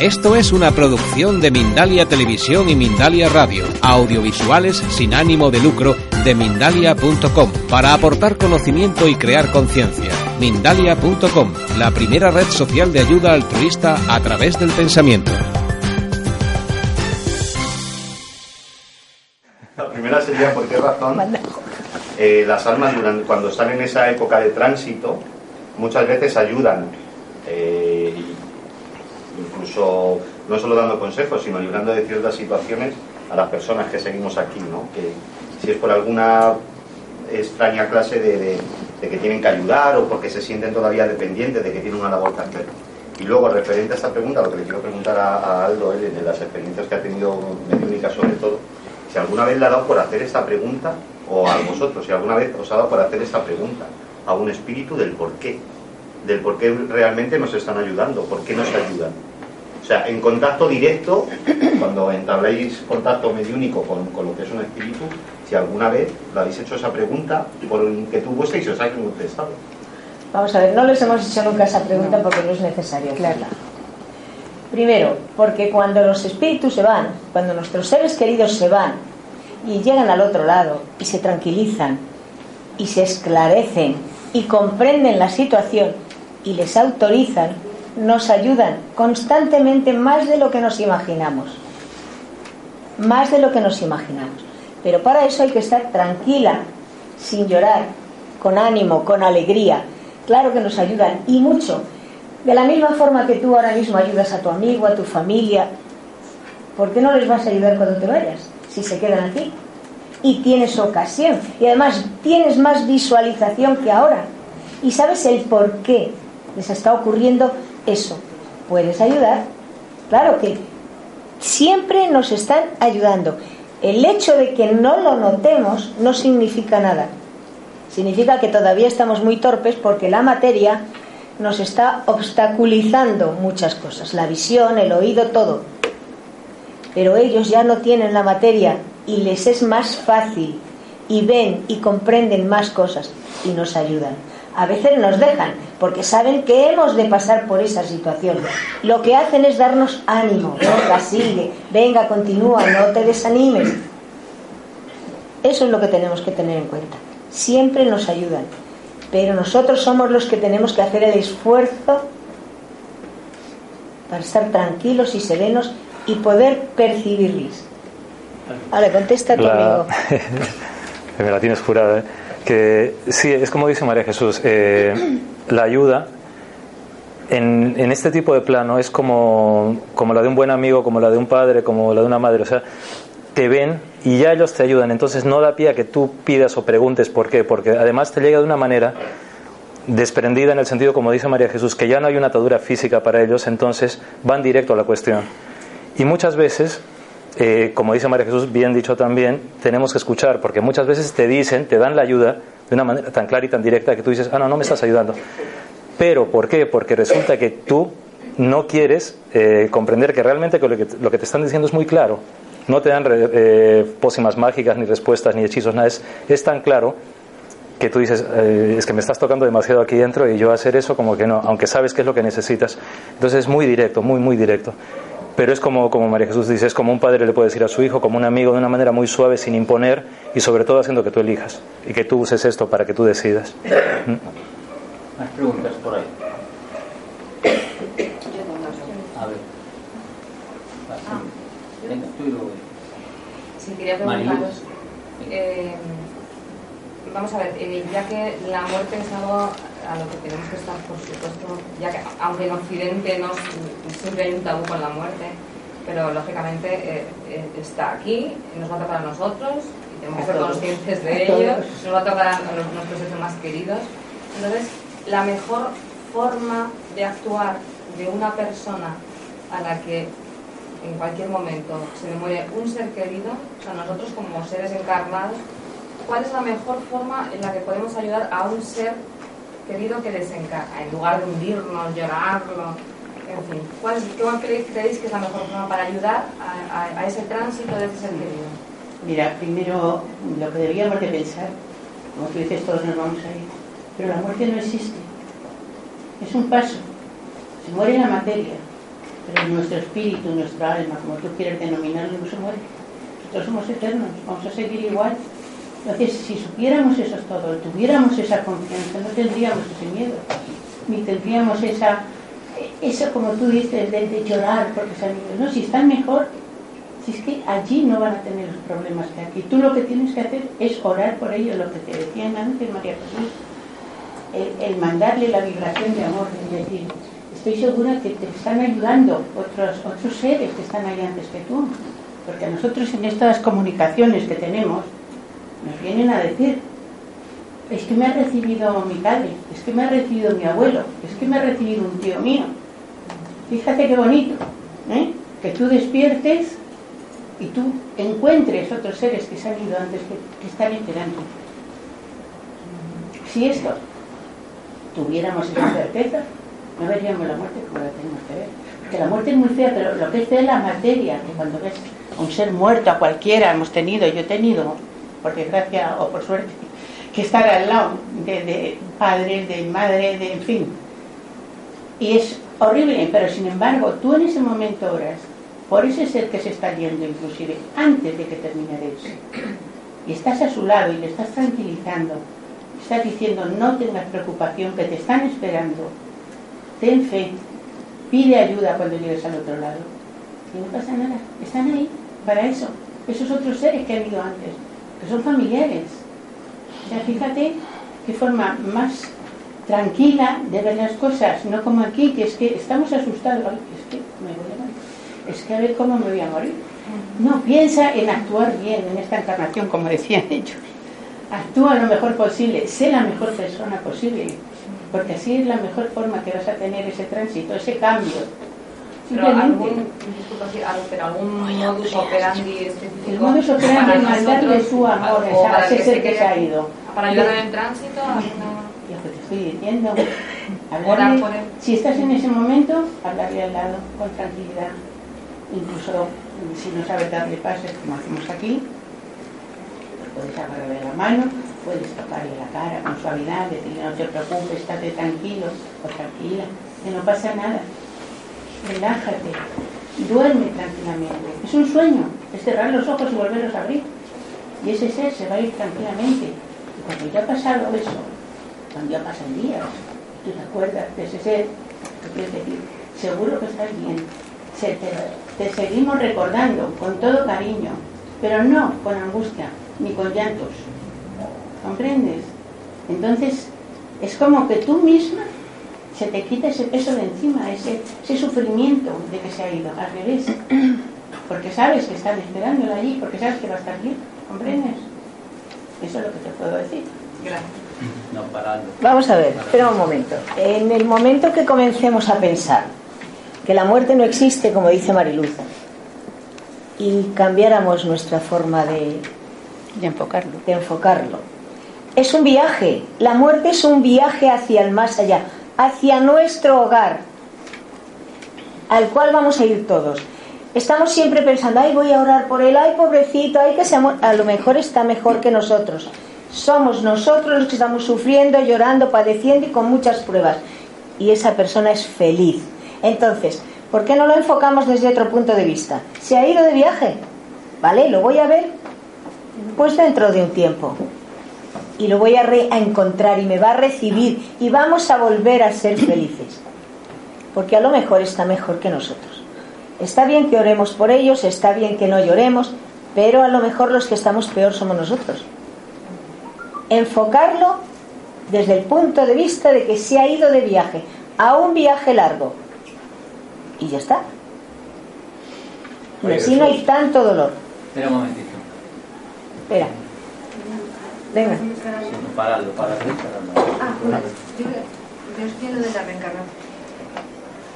Esto es una producción de Mindalia Televisión y Mindalia Radio, audiovisuales sin ánimo de lucro de mindalia.com, para aportar conocimiento y crear conciencia. Mindalia.com, la primera red social de ayuda altruista a través del pensamiento. La primera sería por qué razón eh, las almas cuando están en esa época de tránsito muchas veces ayudan eh, incluso no solo dando consejos, sino librando de ciertas situaciones a las personas que seguimos aquí, ¿no? Que si es por alguna extraña clase de, que tienen que ayudar o porque se sienten todavía dependientes de que tienen una labor que hacer. Y luego, referente a esta pregunta, lo que le quiero preguntar a, Aldo, él, de las experiencias que ha tenido mediúnica sobre todo, si alguna vez le ha dado por hacer esta pregunta, o a vosotros, si alguna vez os ha dado por hacer esta pregunta a un espíritu del por qué, del por qué realmente nos están ayudando, por qué nos ayudan. O sea, en contacto directo, cuando entabléis contacto mediúnico con, con lo que es un espíritu, si alguna vez le habéis hecho esa pregunta por inquietud vuestra y se os ha contestado. Vamos a ver, no les hemos hecho nunca esa pregunta porque no es necesario. Claro. Primero, porque cuando los espíritus se van, cuando nuestros seres queridos se van y llegan al otro lado y se tranquilizan y se esclarecen y comprenden la situación y les autorizan, nos ayudan constantemente más de lo que nos imaginamos. Más de lo que nos imaginamos. Pero para eso hay que estar tranquila, sin llorar, con ánimo, con alegría. Claro que nos ayudan y mucho. De la misma forma que tú ahora mismo ayudas a tu amigo, a tu familia, ¿por qué no les vas a ayudar cuando te vayas? Si se quedan aquí. Y tienes ocasión. Y además tienes más visualización que ahora. Y sabes el por qué les está ocurriendo eso. ¿Puedes ayudar? Claro que siempre nos están ayudando. El hecho de que no lo notemos no significa nada. Significa que todavía estamos muy torpes porque la materia nos está obstaculizando muchas cosas, la visión, el oído, todo. Pero ellos ya no tienen la materia y les es más fácil y ven y comprenden más cosas y nos ayudan a veces nos dejan, porque saben que hemos de pasar por esa situación. Lo que hacen es darnos ánimo, venga, sigue, venga, continúa, no te desanimes. Eso es lo que tenemos que tener en cuenta. Siempre nos ayudan, pero nosotros somos los que tenemos que hacer el esfuerzo para estar tranquilos y serenos y poder percibirles. Ahora, contesta tu amigo. Me la tienes jurada, ¿eh? Que sí, es como dice María Jesús, eh, la ayuda en, en, este tipo de plano es como, como la de un buen amigo, como la de un padre, como la de una madre, o sea, te ven y ya ellos te ayudan, entonces no da pie a que tú pidas o preguntes por qué, porque además te llega de una manera desprendida en el sentido, como dice María Jesús, que ya no hay una atadura física para ellos, entonces van directo a la cuestión. Y muchas veces eh, como dice María Jesús, bien dicho también, tenemos que escuchar, porque muchas veces te dicen, te dan la ayuda de una manera tan clara y tan directa que tú dices, ah, no, no me estás ayudando. Pero, ¿por qué? Porque resulta que tú no quieres eh, comprender que realmente lo que, lo que, te están diciendo es muy claro. No te dan eh, pócimas mágicas, ni respuestas, ni hechizos, nada. Es, es tan claro que tú dices, es que me estás tocando demasiado aquí dentro y yo hacer eso como que no, aunque sabes qué es lo que necesitas. Entonces es muy directo, muy, muy directo. Pero es como, como María Jesús dice, es como un padre le puede decir a su hijo, como un amigo, de una manera muy suave, sin imponer y sobre todo haciendo que tú elijas y que tú uses esto para que tú decidas. Más preguntas por ahí. A ver. Ah. Venga, tú y luego. Sí, quería preguntaros. Eh, vamos a ver, eh, ya que la muerte es algo a lo que tenemos que estar, por supuesto, ya que aunque en Occidente no siempre hay un tabú con la muerte, pero lógicamente eh, eh, está aquí, nos va a tocar a nosotros y tenemos que ser conscientes de ello, nos va a tocar a nuestros seres más queridos. Entonces, la mejor forma de actuar de una persona a la que en cualquier momento se le muere un ser querido, o sea, nosotros como seres encarnados, ¿cuál es la mejor forma en la que podemos ayudar a un ser querido que desencarna? En lugar de hundirnos, llorarlo, en fin, ¿cuál, creéis que es la mejor forma para ayudar a, ese tránsito de ese ser querido? Mira, primero lo que deberíamos de pensar, como tú dices, todos nos vamos a ir, pero la muerte no existe. Es un paso. Se muere la materia, pero nuestro espíritu, nuestra alma, como tú quieres denominarlo, no se muere. Nosotros somos eternos, vamos a seguir igual. Entonces, si supiéramos eso todo, tuviéramos esa confianza, no tendríamos ese miedo, ni tendríamos esa, eso como tú dices, de, llorar porque se han ido. No, si están mejor, si es que allí no van a tener los problemas que aquí. Tú lo que tienes que hacer es orar por ellos, lo que te decían antes, María Jesús, el, mandarle la vibración de amor, es decir, estoy segura que te están ayudando otros, otros seres que están ahí antes que tú. Porque a nosotros en estas comunicaciones que tenemos nos vienen a decir, es que me ha recibido mi padre, es que me ha recibido mi abuelo, es que me ha recibido un tío mío. Fíjate qué bonito, ¿eh? que tú despiertes y tú encuentres otros seres que se han ido antes que, están esperando. Si esto tuviéramos esa certeza, no veríamos la muerte como la tenemos que ver. Porque la muerte es muy fea, pero lo que es fea es la materia, que cuando ves un ser muerto, a cualquiera hemos tenido, yo he tenido, por desgracia o por suerte, que estar al lado de, padres, de madre, de en fin. Y es horrible, pero sin embargo, tú en ese momento oras por ese ser que se está yendo, inclusive antes de que termine de irse. Y estás a su lado y le estás tranquilizando, estás diciendo no tengas preocupación, que te están esperando ten fe, pide ayuda cuando llegues al otro lado. Y no pasa nada, están ahí para eso. Esos otros seres que han ido antes, que son familiares. O sea, fíjate qué forma más tranquila de ver las cosas, no como aquí, que es que estamos asustados, es que me voy a morir, es que a ver cómo me voy a morir. No, piensa en actuar bien en esta encarnación, como decían ellos. Actúa lo mejor posible, sé la mejor persona posible porque así es la mejor forma que vas a tener ese tránsito, ese cambio. Pero algún, pero algún modus operandi específico. El modus operandi es mandarle su amor a ese ser que se ha ido. Para ayudar en el tránsito, Lo que te estoy diciendo. Hablarle, si estás en ese momento, hablarle al lado con tranquilidad. Incluso si no sabes darle pases, como hacemos aquí, puedes agarrarle la mano puedes tocarle la cara con suavidad, decirle no te preocupes, estate tranquilo o tranquila, que no pasa nada. Relájate, duerme tranquilamente. Es un sueño, es cerrar los ojos y volverlos a abrir. Y ese ser se va a ir tranquilamente. Y cuando ya ha pasado eso, cuando ya pasan días, tú te acuerdas de ese ser, te quieres decir, seguro que estás bien. te seguimos recordando con todo cariño, pero no con angustia ni con llantos ¿comprendes? Entonces, es como que tú misma se te quita ese peso de encima, ese, ese sufrimiento de que se ha ido, al revés. Porque sabes que están esperándola allí, porque sabes que va a estar bien, ¿comprendes? Eso es lo que te puedo decir. Gracias. No, parando. Vamos a ver, espera un momento. En el momento que comencemos a pensar que la muerte no existe, como dice Mariluz, y cambiáramos nuestra forma de, de enfocarlo. De enfocarlo es un viaje. La muerte es un viaje hacia el más allá, hacia nuestro hogar, al cual vamos a ir todos. Estamos siempre pensando, ay, voy a orar por él, ay, pobrecito, ay, que se A lo mejor está mejor que nosotros. Somos nosotros los que estamos sufriendo, llorando, padeciendo y con muchas pruebas. Y esa persona es feliz. Entonces, ¿por qué no lo enfocamos desde otro punto de vista? Se ha ido de viaje, ¿vale? Lo voy a ver pues dentro de un tiempo y lo voy a, encontrar y me va a recibir y vamos a volver a ser felices. Porque a lo mejor está mejor que nosotros. Está bien que oremos por ellos, está bien que no lloremos, pero a lo mejor los que estamos peor somos nosotros. Enfocarlo desde el punto de vista de que se ha ido de viaje, a un viaje largo. Y ya está. Y así no hay tanto dolor. Espera un momentito. Espera. Venga. Paralo, paralo. Ah, yo, yo de la reencarnación.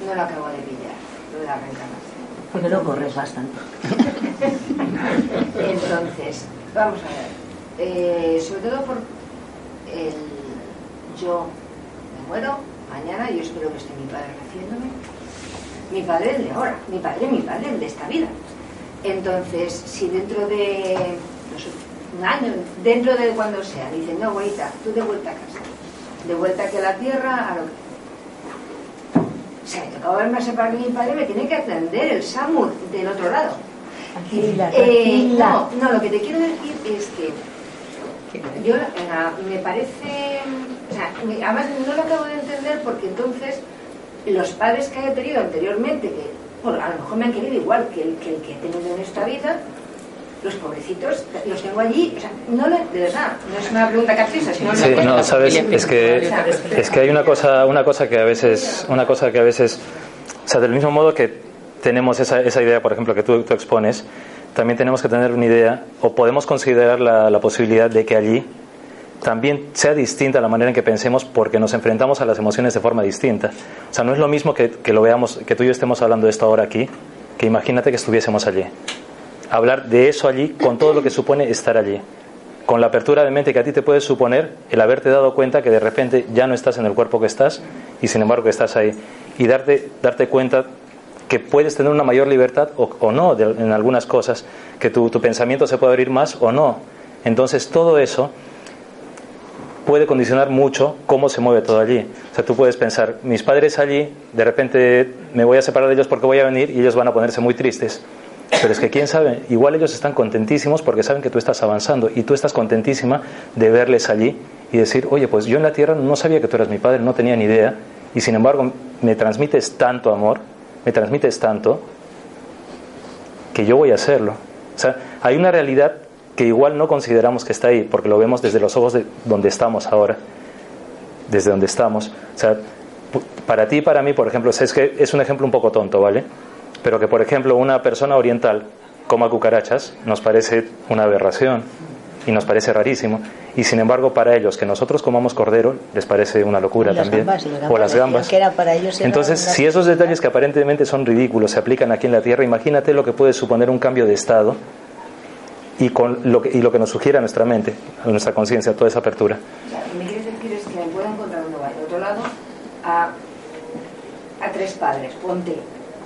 no lo acabo de pillar, lo de la reencarnación. Porque no corres bastante. Entonces, vamos a ver. Eh, sobre todo por el yo me muero mañana, yo espero que esté mi padre recibiéndome. Mi padre el de ahora, mi padre, mi padre el de esta vida. Entonces, si dentro de no sé, un año, dentro de cuando sea, dicen, no, abuelita, tú de vuelta a casa, de vuelta aquí a la tierra, a lo que o sea, me tocaba verme a separar mi padre, me tiene que atender el SAMUR del otro lado. Tranquila, Eh, tranquila. no, no, lo que te quiero decir es que yo me parece, o sea, me- además no lo acabo de entender porque entonces los padres que haya tenido anteriormente, que bueno, a lo mejor me han querido igual que el que, el que he tenido en esta vida, los pobrecitos los tengo allí, o sea, no lo- de verdad, no es una pregunta capciosa, sino Sí, lo- no, sabes, es que es que hay una cosa, una cosa que a veces, una cosa que a veces, o sea, del mismo modo que tenemos esa, esa idea, por ejemplo, que tú, tú expones, también tenemos que tener una idea, o podemos considerar la, la posibilidad de que allí también sea distinta la manera en que pensemos porque nos enfrentamos a las emociones de forma distinta. O sea, no es lo mismo que, que lo veamos, que tú y yo estemos hablando de esto ahora aquí, que imagínate que estuviésemos allí. Hablar de eso allí con todo lo que supone estar allí. Con la apertura de mente que a ti te puede suponer el haberte dado cuenta que de repente ya no estás en el cuerpo que estás y sin embargo que estás ahí. Y darte, darte cuenta que puedes tener una mayor libertad o, no en algunas cosas, que tu, tu pensamiento se puede abrir más o no. Entonces todo eso puede condicionar mucho cómo se mueve todo allí. O sea, tú puedes pensar, mis padres allí, de repente me voy a separar de ellos porque voy a venir y ellos van a ponerse muy tristes. Pero es que quién sabe, igual ellos están contentísimos porque saben que tú estás avanzando y tú estás contentísima de verles allí y decir, oye, pues yo en la tierra no sabía que tú eras mi padre, no tenía ni idea y sin embargo me transmites tanto amor, me transmites tanto que yo voy a hacerlo. O sea, hay una realidad que igual no consideramos que está ahí, porque lo vemos desde los ojos de donde estamos ahora, desde donde estamos. O sea, para ti y para mí, por ejemplo, es que es un ejemplo un poco tonto, ¿vale? Pero que, por ejemplo, una persona oriental coma cucarachas nos parece una aberración y nos parece rarísimo. Y sin embargo, para ellos, que nosotros comamos cordero, les parece una locura también. gambas, las o gambas las gambas. que era para ellos era Entonces, si esos detalles que aparentemente son ridículos se aplican aquí en la Tierra, imagínate lo que puede suponer un cambio de estado y, con lo que, y lo que nos sugiere a nuestra mente, a nuestra conciencia, toda esa apertura. O sea, me quieres decir es que puedo encontrar de otro lado a, a tres padres, ponte.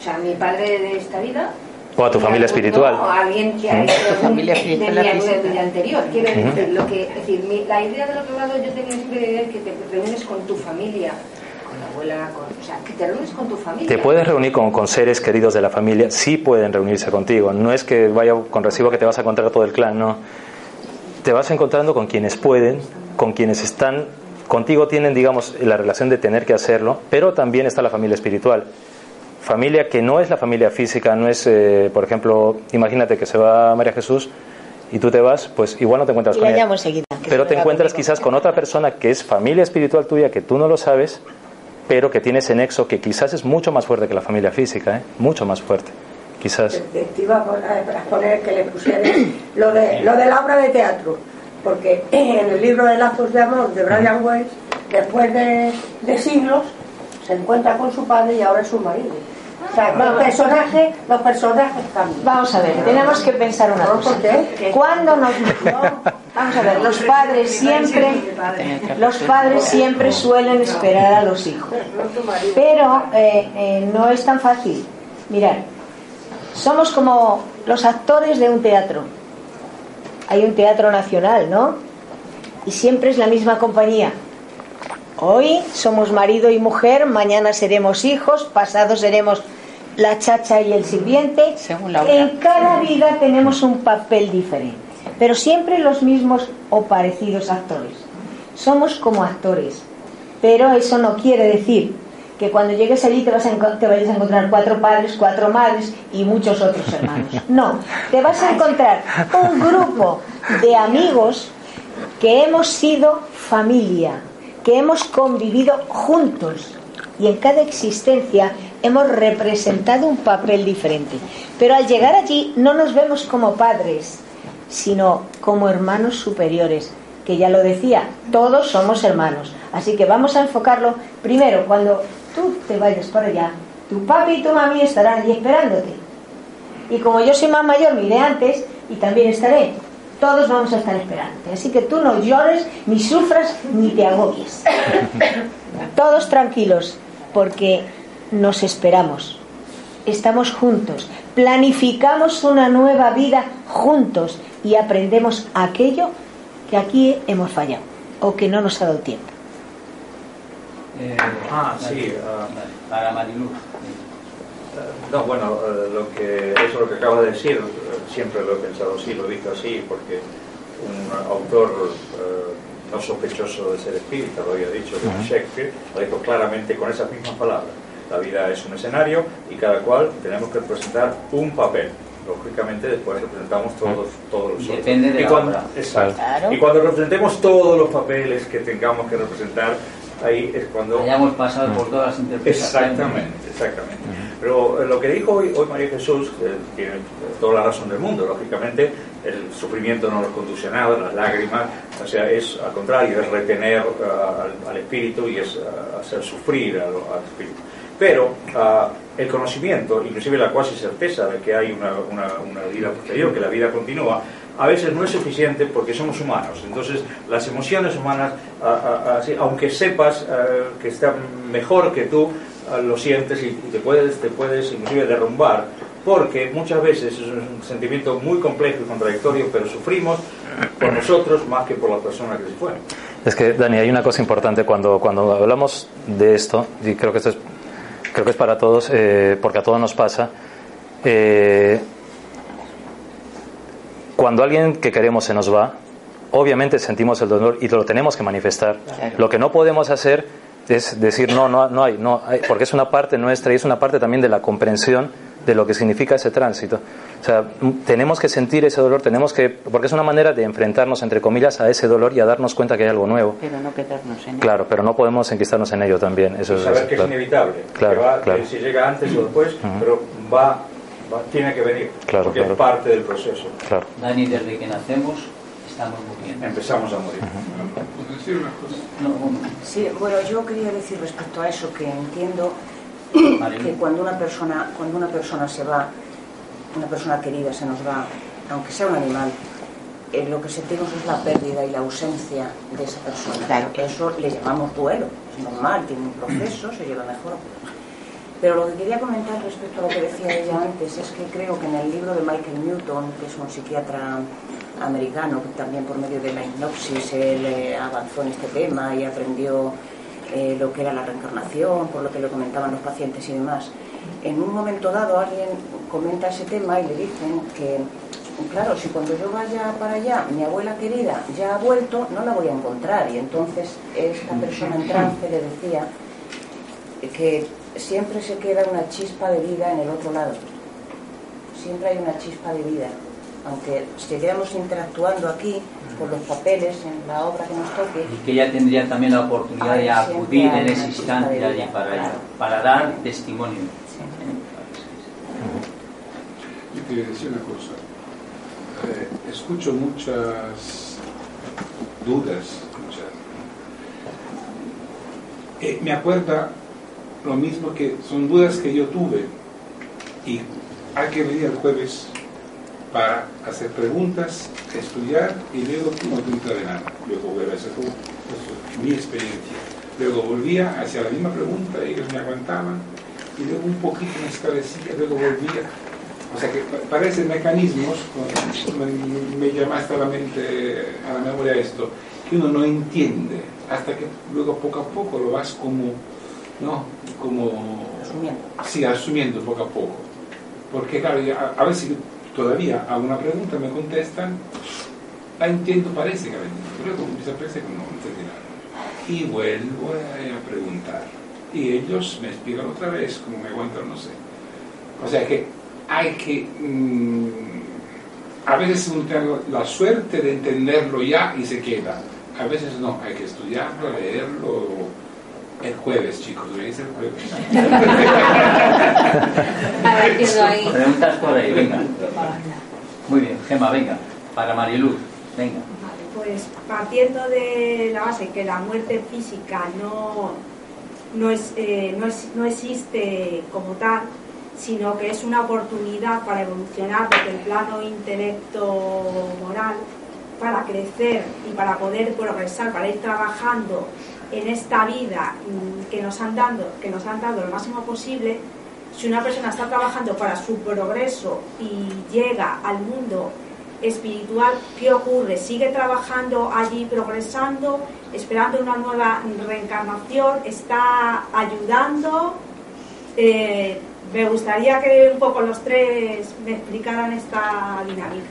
O sea, mi padre de esta vida. O a tu familia espiritual. o a alguien que ha hecho Tu familia de, espiritual, mi, de mi anterior. Quiero decir, lo que, es decir mi- la idea del otro lado, yo tenía siempre la idea de que te reúnes con tu familia, con la abuela, con, o sea, que te reúnes con tu familia. Te puedes reunir con, con seres queridos de la familia, sí pueden reunirse contigo. No es que vaya con recibo que te vas a encontrar todo el clan, no. Te vas encontrando con quienes pueden, con quienes están, contigo tienen, digamos, la relación de tener que hacerlo, pero también está la familia espiritual. Familia que no es la familia física, no es, eh, por ejemplo, imagínate que se va María Jesús y tú te vas, pues igual no te encuentras Y con la ella. llamo enseguida. que Pero te encuentras conmigo. quizás con otra persona que es familia espiritual tuya, que tú no lo sabes, pero que tiene ese nexo que quizás es mucho más fuerte que la familia física, ¿eh? mucho más fuerte. Quizás. Te, te iba a poner, a poner que le pusieras lo de, lo de la obra de teatro, porque en el libro de Lazos de Amor de Brian Weiss, después de, de siglos, se encuentra con su padre y ahora es su marido. O sea, los personajes, los personajes cambian. Vamos a ver, tenemos que pensar una cosa. ¿Por qué? ¿Cuándo nos.? Vamos a ver, los padres siempre. Los padres siempre suelen esperar a los hijos. Pero eh, eh, no es tan fácil. Mirad, somos como los actores de un teatro. Hay un teatro nacional, ¿no? Y siempre es la misma compañía. Hoy somos marido y mujer, mañana seremos hijos, pasado seremos la chacha y el sirviente. Según la. En cada vida tenemos un papel diferente, pero siempre los mismos o parecidos actores. Somos como actores, pero eso no quiere decir que cuando llegues allí te, vas a enco- te vayas a encontrar cuatro padres, cuatro madres y muchos otros hermanos. No, te vas a encontrar un grupo de amigos que hemos sido familia, que hemos convivido juntos y en cada existencia hemos representado un papel diferente. Pero al llegar allí no nos vemos como padres, sino como hermanos superiores, que ya lo decía, todos somos hermanos. Así que vamos a enfocarlo primero, cuando tú te vayas para allá, Tu papi y tu mami estarán allí esperándote. Y como yo soy más mayor, me iré antes y también estaré. Todos vamos a estar esperándote. Así que tú no llores, ni sufras, ni te agobies. Todos tranquilos, porque nos esperamos. Estamos juntos, planificamos una nueva vida juntos y aprendemos aquello que aquí hemos fallado o que no nos ha dado tiempo. Eh, ah, sí. Uh, para Mariluz. No, bueno, eh, lo que, eso es lo que acaba de decir, siempre lo he pensado así, lo he visto así, porque un autor eh, no sospechoso de ser espírita, lo había dicho, de Shakespeare, lo dijo claramente con esas mismas palabras. La vida es un escenario y cada cual tenemos que representar un papel. Lógicamente después representamos todos, todos los Depende de y cuando, Exacto. Y cuando representemos todos los papeles que tengamos que representar, ahí es cuando... Hayamos pasado por todas las interpretaciones. Exactamente, exactamente. Pero eh, lo que dijo hoy, hoy María Jesús eh, tiene toda la razón del mundo, lógicamente el sufrimiento no nos conduce a nada, las lágrimas, o sea, es al contrario, es retener uh, al, espíritu y es uh, hacer sufrir al, al espíritu. Pero uh, el conocimiento, inclusive la cuasi certeza de que hay una, una, una vida posterior, que la vida continúa, a veces no es suficiente porque somos humanos. Entonces, las emociones humanas, aunque sepas que están mejor que tú, lo sientes y te puedes, te puedes inclusive derrumbar, porque muchas veces es un sentimiento muy complejo y contradictorio, pero sufrimos por nosotros más que por la persona que se fue. Es que, Dani, hay una cosa importante cuando, cuando hablamos de esto, y creo que esto es, creo que es para todos, eh, porque a todos nos pasa, eh, cuando alguien que queremos se nos va, obviamente sentimos el dolor y lo tenemos que manifestar. Lo que no podemos hacer es decir, no, no, no hay, no hay, porque es una parte nuestra y es una parte también de la comprensión de lo que significa ese tránsito. O sea, tenemos que sentir ese dolor, tenemos que, porque es una manera de enfrentarnos, entre comillas, a ese dolor y a darnos cuenta que hay algo nuevo. Pero no quedarnos en ello. Claro, pero no podemos enquistarnos en ello también. Eso y saber es, que claro. es inevitable, claro, que, va, claro. que si llega antes o después, uh -huh. pero va, va, tiene que venir, claro, porque es parte del proceso. Claro. Dani, desde que nacemos estamos muriendo. Empezamos a morir. Uh -huh. no, Sí, bueno, yo quería decir respecto a eso que entiendo que cuando una persona, cuando una persona se va, una persona querida se nos va, aunque sea un animal, eh, lo que sentimos es la pérdida y la ausencia de esa persona. Claro. Eso le llamamos duelo, es normal, tiene un proceso, se lleva mejor. Pero lo que quería comentar respecto a lo que decía ella antes es que creo que en el libro de Michael Newton, que es un psiquiatra americano, que también por medio de la hipnosis él eh, avanzó en este tema y aprendió eh, lo que era la reencarnación, por lo que le comentaban los pacientes y demás. En un momento dado alguien comenta ese tema y le dicen que, claro, si cuando yo vaya para allá, mi abuela querida ya ha vuelto, no la voy a encontrar. Y entonces esta persona en trance le decía que siempre se queda una chispa de vida en el otro lado. Siempre hay una chispa de vida. Aunque seguiremos interactuando aquí por los papeles en la obra que nos toque. Y que ella tendría también la oportunidad de acudir en ese instante allí para, claro. para dar testimonio. Yo quería decir una cosa. Eh, escucho muchas dudas. Muchas. Eh, me acuerda lo mismo que son dudas que yo tuve. Y hay que venir el jueves para hacer preguntas, estudiar y luego no entra de. Luego volver a hacer mi experiencia. Luego volvía hacia la misma pregunta, ellos me aguantaban y luego un poquito me esclarecía, luego volvía. O sea que parecen mecanismos, me, me llamaste a la mente, a la memoria esto, que uno no entiende, hasta que luego poco a poco lo vas como, ¿no? Como... Asumiendo. Sí, asumiendo poco a poco. Porque claro, a, a veces todavía hago una pregunta, me contestan, la entiendo, parece que la entiendo, pero empieza a parecer que no entendí nada. Y vuelvo a preguntar. Y ellos me explican otra vez, como me aguantan, no sé. O sea que hay que... Mmm, a veces uno tiene la suerte de entenderlo ya y se queda. A veces no, hay que estudiarlo, leerlo. El jueves, chicos, veis el jueves. Ahí. Preguntas por ahí, venga. Muy bien, Gema, venga. Para Mariluz, venga. Pues partiendo de la base que la muerte física no, no, es, eh, no, es, no existe como tal, sino que es una oportunidad para evolucionar desde el plano intelecto-moral, para crecer y para poder progresar, para ir trabajando en esta vida mm, que nos han dado, que nos han dado lo máximo posible, si una persona está trabajando para su progreso y llega al mundo espiritual, ¿qué ocurre? ¿Sigue trabajando allí, progresando, esperando una nueva reencarnación? ¿Está ayudando? Eh, me gustaría que un poco los tres me explicaran esta dinámica.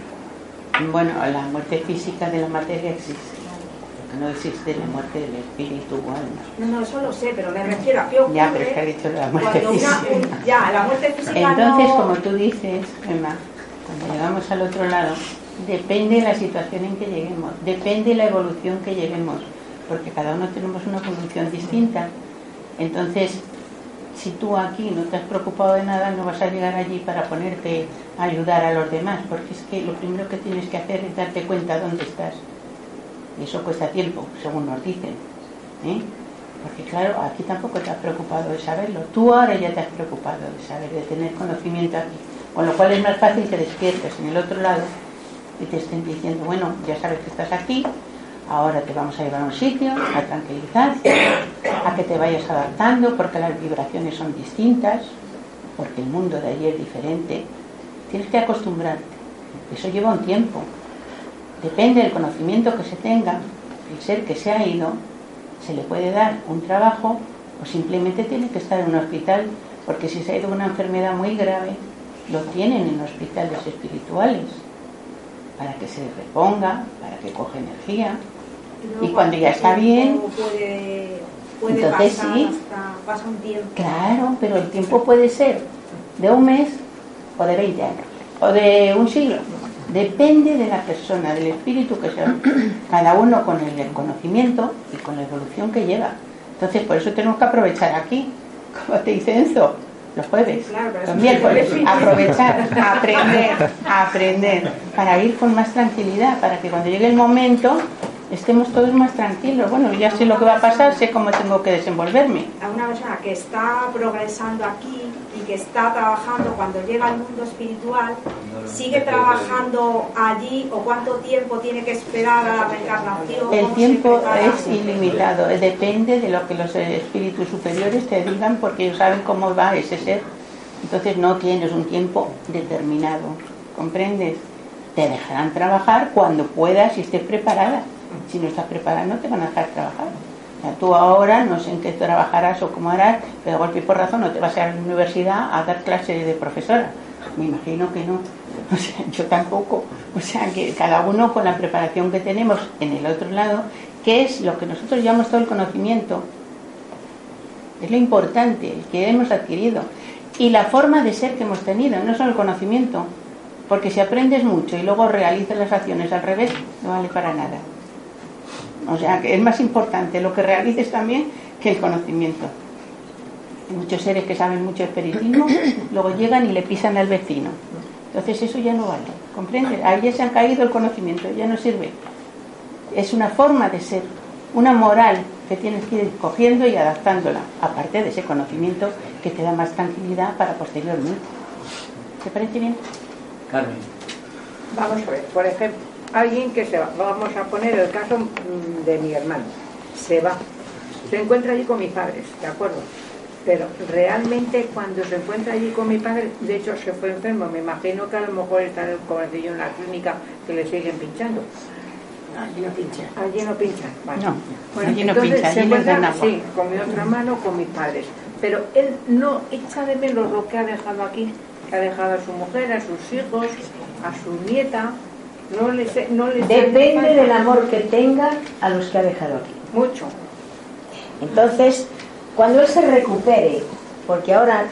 Bueno, la muerte física de la materia existe. No existe la muerte del espíritu o alma. No, no, eso lo sé, pero me refiero a qué ocurre. Ya, pero es que ha dicho la muerte física. ya, la muerte física. Entonces, como tú dices, Emma, cuando llegamos al otro lado, depende de la situación en que lleguemos, depende de la evolución que lleguemos, porque cada uno tenemos una evolución distinta. Entonces, si tú aquí no te has preocupado de nada, no vas a llegar allí para ponerte a ayudar a los demás, porque es que lo primero que tienes que hacer es darte cuenta dónde estás. Y eso cuesta tiempo, según nos dicen. ¿eh? Porque claro, aquí tampoco te has preocupado de saberlo. Tú ahora ya te has preocupado de saber, de tener conocimiento aquí. Con lo cual es más fácil que despiertes en el otro lado y te estén diciendo, bueno, ya sabes que estás aquí, ahora te vamos a llevar a un sitio, a tranquilizar, a que te vayas adaptando, porque las vibraciones son distintas, porque el mundo de allí es diferente. Tienes que acostumbrarte. Eso lleva un tiempo. Depende del conocimiento que se tenga, el ser que se ha ido, se le puede dar un trabajo o simplemente tiene que estar en un hospital, porque si se ha ido una enfermedad muy grave, lo tienen en hospitales espirituales para que se reponga, para que coge energía. Y, cuando ya está bien, entonces sí. pasa un tiempo. Claro, pero el tiempo puede ser de un mes o de 20 años o de un siglo. Depende de la persona, del espíritu que sea, cada uno con el conocimiento y con la evolución que lleva. Entonces, por eso tenemos que aprovechar aquí, como te dice Enzo, los jueves, los miércoles, aprovechar, aprender, aprender, para ir con más tranquilidad, para que cuando llegue el momento estemos todos más tranquilos. Bueno, ya sé lo que va a pasar, sé cómo tengo que desenvolverme. A una persona que está progresando aquí y que está trabajando cuando llega al mundo espiritual, ¿sigue trabajando allí o cuánto tiempo tiene que esperar a la reencarnación? El tiempo es ilimitado, depende de lo que los espíritus superiores te digan porque ellos saben cómo va ese ser. Entonces no tienes un tiempo determinado, ¿comprendes? Te dejarán trabajar cuando puedas y estés preparada si no estás preparada no te van a dejar trabajar. O sea, tú ahora no sé en qué trabajarás o cómo harás, pero golpe y por razón no te vas a ir a la universidad a dar clase de profesora. Me imagino que no. O sea, yo tampoco. O sea, que cada uno con la preparación que tenemos en el otro lado, que es lo que nosotros llamamos todo el conocimiento, es lo importante que hemos adquirido. Y la forma de ser que hemos tenido, no solo el conocimiento. Porque si aprendes mucho y luego realizas las acciones al revés, no vale para nada. O sea, que es más importante lo que realices también que el conocimiento. Hay muchos seres que saben mucho espiritismo, luego llegan y le pisan al vecino. Entonces eso ya no vale, ¿comprendes? Ahí ya se han caído el conocimiento, ya no sirve. Es una forma de ser, una moral que tienes que ir cogiendo y adaptándola, aparte de ese conocimiento que te da más tranquilidad para posteriormente. ¿Te parece bien? Carmen. Vamos a ver, por ejemplo, alguien que se va, vamos a poner el caso mm, de mi hermano, se va, se encuentra allí con mis padres, ¿de acuerdo? Pero realmente cuando se encuentra allí con mi padre, de hecho se fue enfermo, me imagino que a lo mejor está en el colegio en la clínica que le siguen pinchando. Allí no pinchan. Allí no pinchan, vale. No, bueno, allí no entonces pinchan, se allí encuentra, sí, con mi otra mano, con mis padres. Pero él no echa de menos lo que ha dejado aquí, que ha dejado a su mujer, a sus hijos, a su nieta, no les, no les Depende del amor que tenga a los que ha dejado aquí. Mucho. Entonces, cuando él se recupere, porque ahora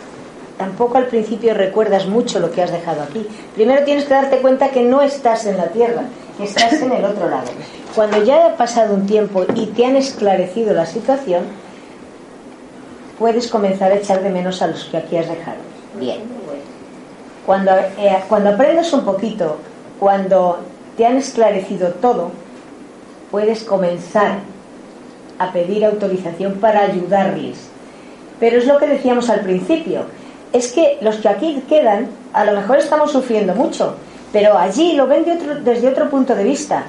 tampoco al principio recuerdas mucho lo que has dejado aquí, primero tienes que darte cuenta que no estás en la tierra, que estás en el otro lado. Cuando ya ha pasado un tiempo y te han esclarecido la situación, puedes comenzar a echar de menos a los que aquí has dejado. Bien. Cuando, eh, cuando aprendes un poquito, cuando te han esclarecido todo, puedes comenzar a pedir autorización para ayudarles. Pero es lo que decíamos al principio. Es que los que aquí quedan, a lo mejor estamos sufriendo mucho, pero allí lo ven desde otro punto de vista.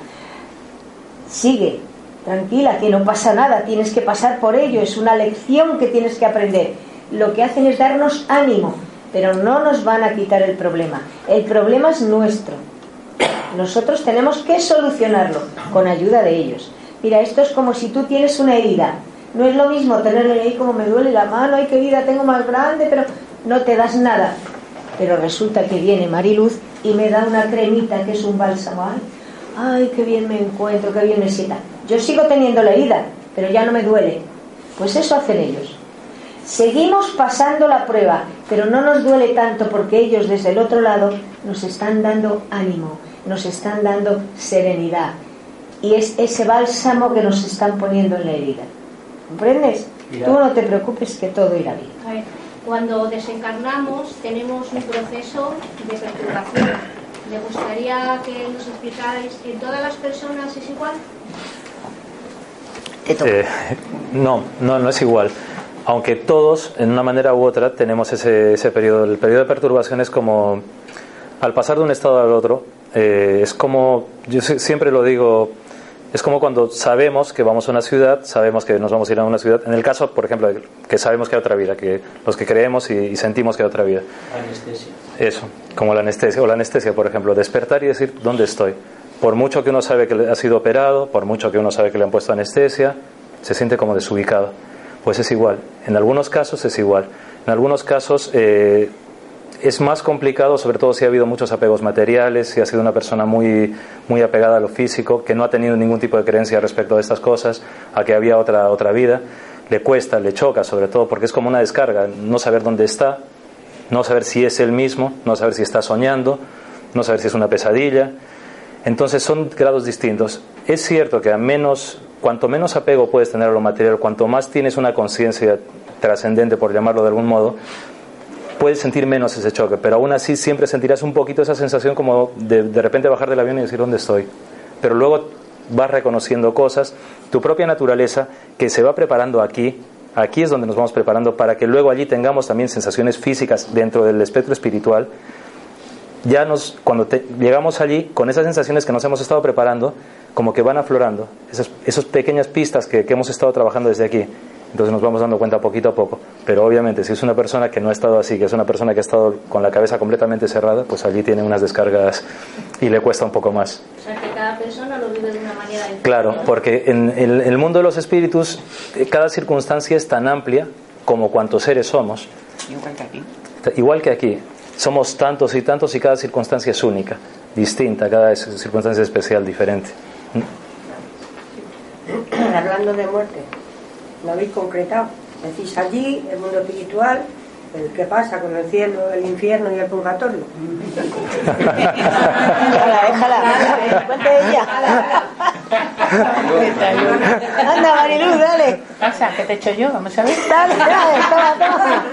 Sigue, tranquila, que no pasa nada, tienes que pasar por ello, es una lección que tienes que aprender. Lo que hacen es darnos ánimo, pero no nos van a quitar el problema. El problema es nuestro. Nosotros tenemos que solucionarlo con ayuda de ellos. Mira, esto es como si tú tienes una herida. No es lo mismo tenerle ahí como me duele la mano, ay, qué herida tengo más grande, pero no te das nada. Pero resulta que viene Mariluz y me da una cremita que es un bálsamo. Ay, qué bien me encuentro, qué bien me sienta. Yo sigo teniendo la herida, pero ya no me duele. Pues eso hacen ellos. Seguimos pasando la prueba, pero no nos duele tanto porque ellos desde el otro lado nos están dando ánimo, nos están dando serenidad. Y es ese bálsamo que nos están poniendo en la herida. ¿Comprendes? Tú no te preocupes que todo irá bien. cuando desencarnamos tenemos un proceso de perturbación. Me gustaría que nos explicarais, ¿en todas las personas es igual? Eh, no, no, no es igual. Aunque todos, en una manera u otra, tenemos ese, ese periodo. El periodo de perturbación es como, al pasar de un estado al otro, eh, es como, yo siempre lo digo, es como cuando sabemos que vamos a una ciudad, sabemos que nos vamos a ir a una ciudad. En el caso, por ejemplo, que sabemos que hay otra vida, que los que creemos y, sentimos que hay otra vida. Anestesia. Eso, como la anestesia. O la anestesia, por ejemplo, despertar y decir, ¿dónde estoy? Por mucho que uno sabe que ha sido operado, por mucho que uno sabe que le han puesto anestesia, se siente como desubicado. Pues es igual. En algunos casos es igual. En algunos casos eh, es más complicado, sobre todo si ha habido muchos apegos materiales, si ha sido una persona muy, muy apegada a lo físico, que no ha tenido ningún tipo de creencia respecto a estas cosas, a que había otra, otra vida. Le cuesta, le choca, sobre todo porque es como una descarga, no saber dónde está, no saber si es él mismo, no saber si está soñando, no saber si es una pesadilla. Entonces son grados distintos. Es cierto que a menos cuanto menos apego puedes tener a lo material, cuanto más tienes una conciencia trascendente, por llamarlo de algún modo, puedes sentir menos ese choque, pero aún así siempre sentirás un poquito esa sensación como de de repente bajar del avión y decir dónde estoy. Pero luego vas reconociendo cosas, tu propia naturaleza que se va preparando aquí, aquí es donde nos vamos preparando para que luego allí tengamos también sensaciones físicas dentro del espectro espiritual. Ya nos, cuando llegamos allí, con esas sensaciones que nos hemos estado preparando, como que van aflorando, esas, esas pequeñas pistas que, hemos estado trabajando desde aquí. Entonces nos vamos dando cuenta poquito a poco. Pero obviamente, si es una persona que no ha estado así, que es una persona que ha estado con la cabeza completamente cerrada, pues allí tiene unas descargas y le cuesta un poco más. O sea, que cada persona lo vive de una manera diferente. Claro, porque en, en el mundo de los espíritus, eh, cada circunstancia es tan amplia como cuantos seres somos. Igual que aquí. Igual que aquí. Somos tantos y tantos y cada circunstancia es única, distinta, cada circunstancia es especial, diferente. Hablando de muerte, lo habéis concretado. Decís allí, el mundo espiritual, el que pasa con el cielo, el infierno y el purgatorio. déjala, déjala. Cuente ella. Anda, Mariluz, dale. Pasa, ¿qué te he hecho yo? Vamos a ver. Dale, dale, toma, toma.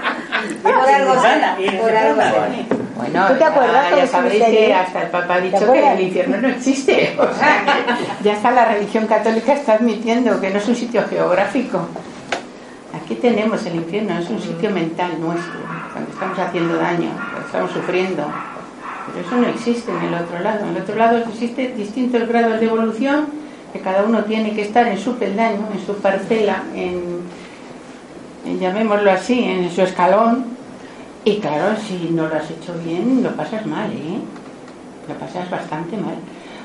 Por algo sana, por algo sana. Bueno, ¿Tú te acuerdas ya, ya sabéis que hasta el Papa ha ¿Te dicho que el infierno no existe. O sea, que ya está la religión católica está admitiendo que no es un sitio geográfico. Aquí tenemos el infierno, es un sitio mental nuestro, cuando estamos haciendo daño, cuando estamos sufriendo. Pero eso no existe en el otro lado. En el otro lado existe distintos grados de evolución que cada uno tiene que estar en su peldaño, en su parcela, en, en, llamémoslo así, en su escalón. Y claro, si no lo has hecho bien, lo pasas mal, ¿eh? Lo pasas bastante mal.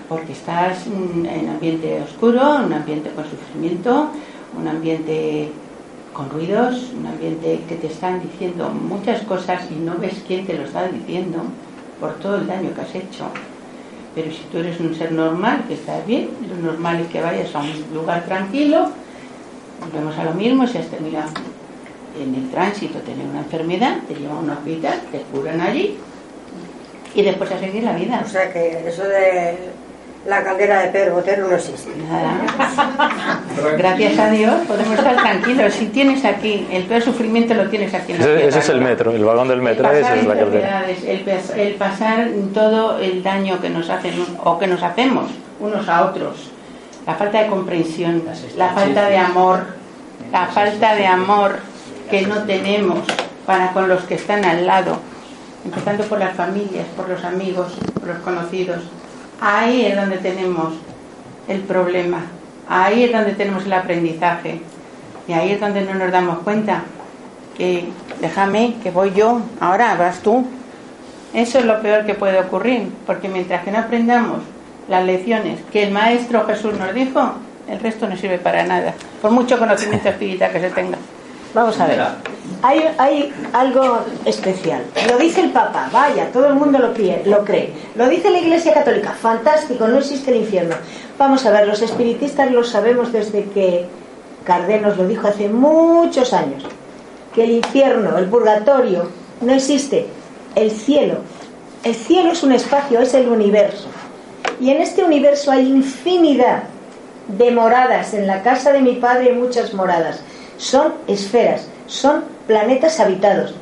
Porque estás mm, en ambiente oscuro, un ambiente con sufrimiento, un ambiente con ruidos, un ambiente que te están diciendo muchas cosas y no ves quién te lo está diciendo por todo el daño que has hecho. Pero si tú eres un ser normal, que estás bien, lo normal es que vayas a un lugar tranquilo, volvemos a lo mismo, si has terminado en el tránsito tener una enfermedad, te llevan a un hospital, te curan allí y después a seguir la vida. O sea que eso de la caldera de Pedro Botero no existe. Nada. Gracias a Dios podemos estar tranquilos. Si tienes aquí, el peor sufrimiento lo tienes aquí en la Ese, tierra. ese es el metro, el vagón del metro, el esa pasar es la caldera. enfermedades, el, el pasar todo el daño que nos hacen o que nos hacemos unos a otros, la falta de comprensión, la falta de amor, la falta de amor, que no tenemos para con los que están al lado, empezando por las familias, por los amigos, por los conocidos. Ahí es donde tenemos el problema, ahí es donde tenemos el aprendizaje y ahí es donde no nos damos cuenta que déjame, que voy yo, ahora vas tú. Eso es lo peor que puede ocurrir, porque mientras que no aprendamos las lecciones que el Maestro Jesús nos dijo, el resto no sirve para nada, por mucho conocimiento espiritual que se tenga. Vamos a ver. Hay, hay, algo especial. Lo dice el Papa, vaya, todo el mundo lo cree, lo cree. Lo dice la Iglesia Católica, fantástico, no existe el infierno. Vamos a ver, los espiritistas lo sabemos desde que Cardé nos lo dijo hace muchos años, que el infierno, el purgatorio, no existe. El cielo, el cielo es un espacio, es el universo. Y en este universo hay infinidad de moradas. En la casa de mi padre hay muchas moradas son esferas, son planetas habitados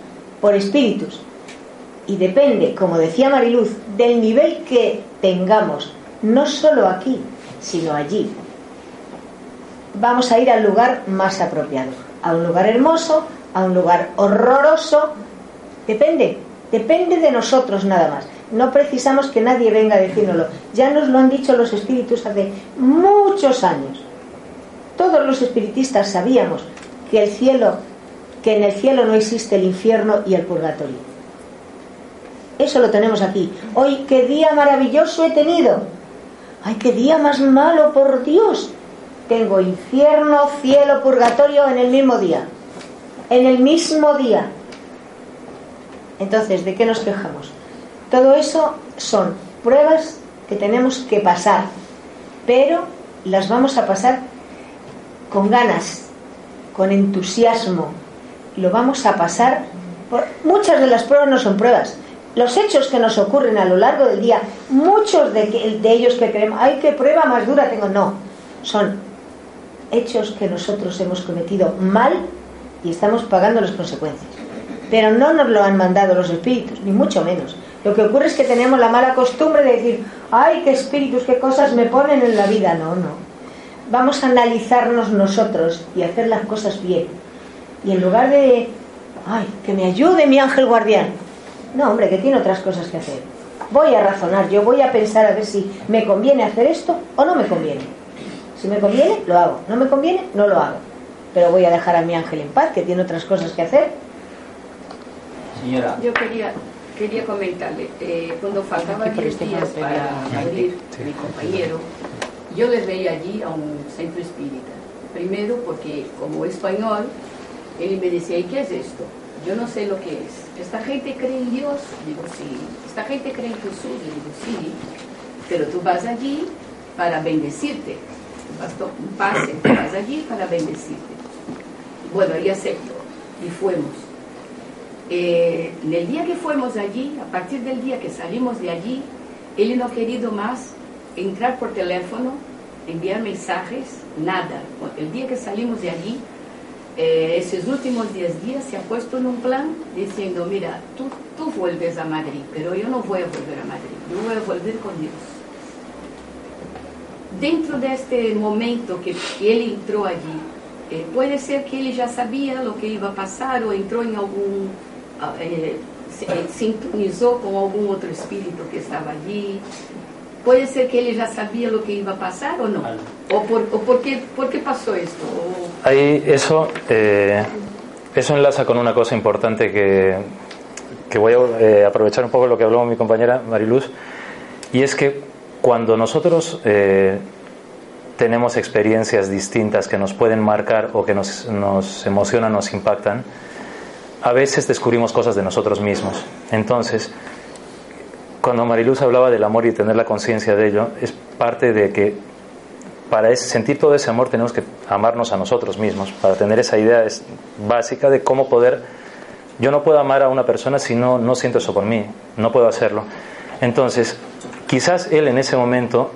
por espíritus. Y depende, como decía Mariluz, del nivel que tengamos, no solo aquí, sino allí. Vamos a ir al lugar más apropiado, a un lugar hermoso, a un lugar horroroso. Depende, depende de nosotros nada más. No precisamos que nadie venga a decírnoslo. Ya nos lo han dicho los espíritus hace muchos años. Todos los espiritistas sabíamos que el cielo, que en el cielo no existe el infierno y el purgatorio. Eso lo tenemos aquí. Hoy qué día maravilloso he tenido. Ay, qué día más malo, por Dios. Tengo infierno, cielo, purgatorio en el mismo día. En el mismo día. Entonces, ¿de qué nos quejamos? Todo eso son pruebas que tenemos que pasar, pero las vamos a pasar con ganas, con entusiasmo, lo vamos a pasar. Muchas de las pruebas no son pruebas. Los hechos que nos ocurren a lo largo del día, muchos de, de ellos que creemos, ay, qué prueba más dura tengo, no, son hechos que nosotros hemos cometido mal y estamos pagando las consecuencias. Pero no nos lo han mandado los espíritus, ni mucho menos. Lo que ocurre es que tenemos la mala costumbre de decir, ay, qué espíritus, qué cosas me ponen en la vida. No, no vamos a analizarnos nosotros y hacer las cosas bien. Y en lugar de, ay, que me ayude mi ángel guardián. No, hombre, que tiene otras cosas que hacer. Voy a razonar, yo voy a pensar a ver si me conviene hacer esto o no me conviene. Si me conviene, lo hago. No me conviene, no lo hago. Pero voy a dejar a mi ángel en paz, que tiene otras cosas que hacer. Señora. Yo quería, quería comentarle, eh, cuando faltaban 10 este días para abrir mi compañero, yo les veía allí a un centro espírita. Primero porque como español, él me decía, ¿y qué es esto? Yo no sé lo que es. ¿Esta gente cree en Dios? Digo, sí. ¿Esta gente cree en Jesús? Digo, sí. Pero tú vas allí para bendecirte. Un pase, vas allí para bendecirte. Bueno, y acepto. Y fuimos. Eh, en el día que fuimos allí, a partir del día que salimos de allí, él no ha querido más entrar por teléfono, enviar mensajes, nada. El día que salimos de allí, eh, esos últimos 10 días se ha puesto en un plan diciendo, mira, tú, tú vuelves a Madrid, pero yo no voy a volver a Madrid, yo voy a volver con Dios. Dentro de este momento que, él entró allí, eh, puede ser que él ya sabía lo que iba a pasar o entró en algún, eh, se, sintonizó con algún otro espíritu que estaba allí, Puede ser que él ya sabía lo que iba a pasar o no. ¿O por, o por, qué, por qué, pasó esto? Ahí eso, eh, eso enlaza con una cosa importante que, que voy a eh, aprovechar un poco lo que habló mi compañera Mariluz, y es que cuando nosotros eh, tenemos experiencias distintas que nos pueden marcar o que nos, nos emocionan, nos impactan, a veces descubrimos cosas de nosotros mismos. Entonces, cuando Mariluz hablaba del amor y tener la conciencia de ello, es parte de que para sentir todo ese amor tenemos que amarnos a nosotros mismos, para tener esa idea básica de cómo poder... Yo no puedo amar a una persona si no, no siento eso por mí, no puedo hacerlo. Entonces, quizás él en ese momento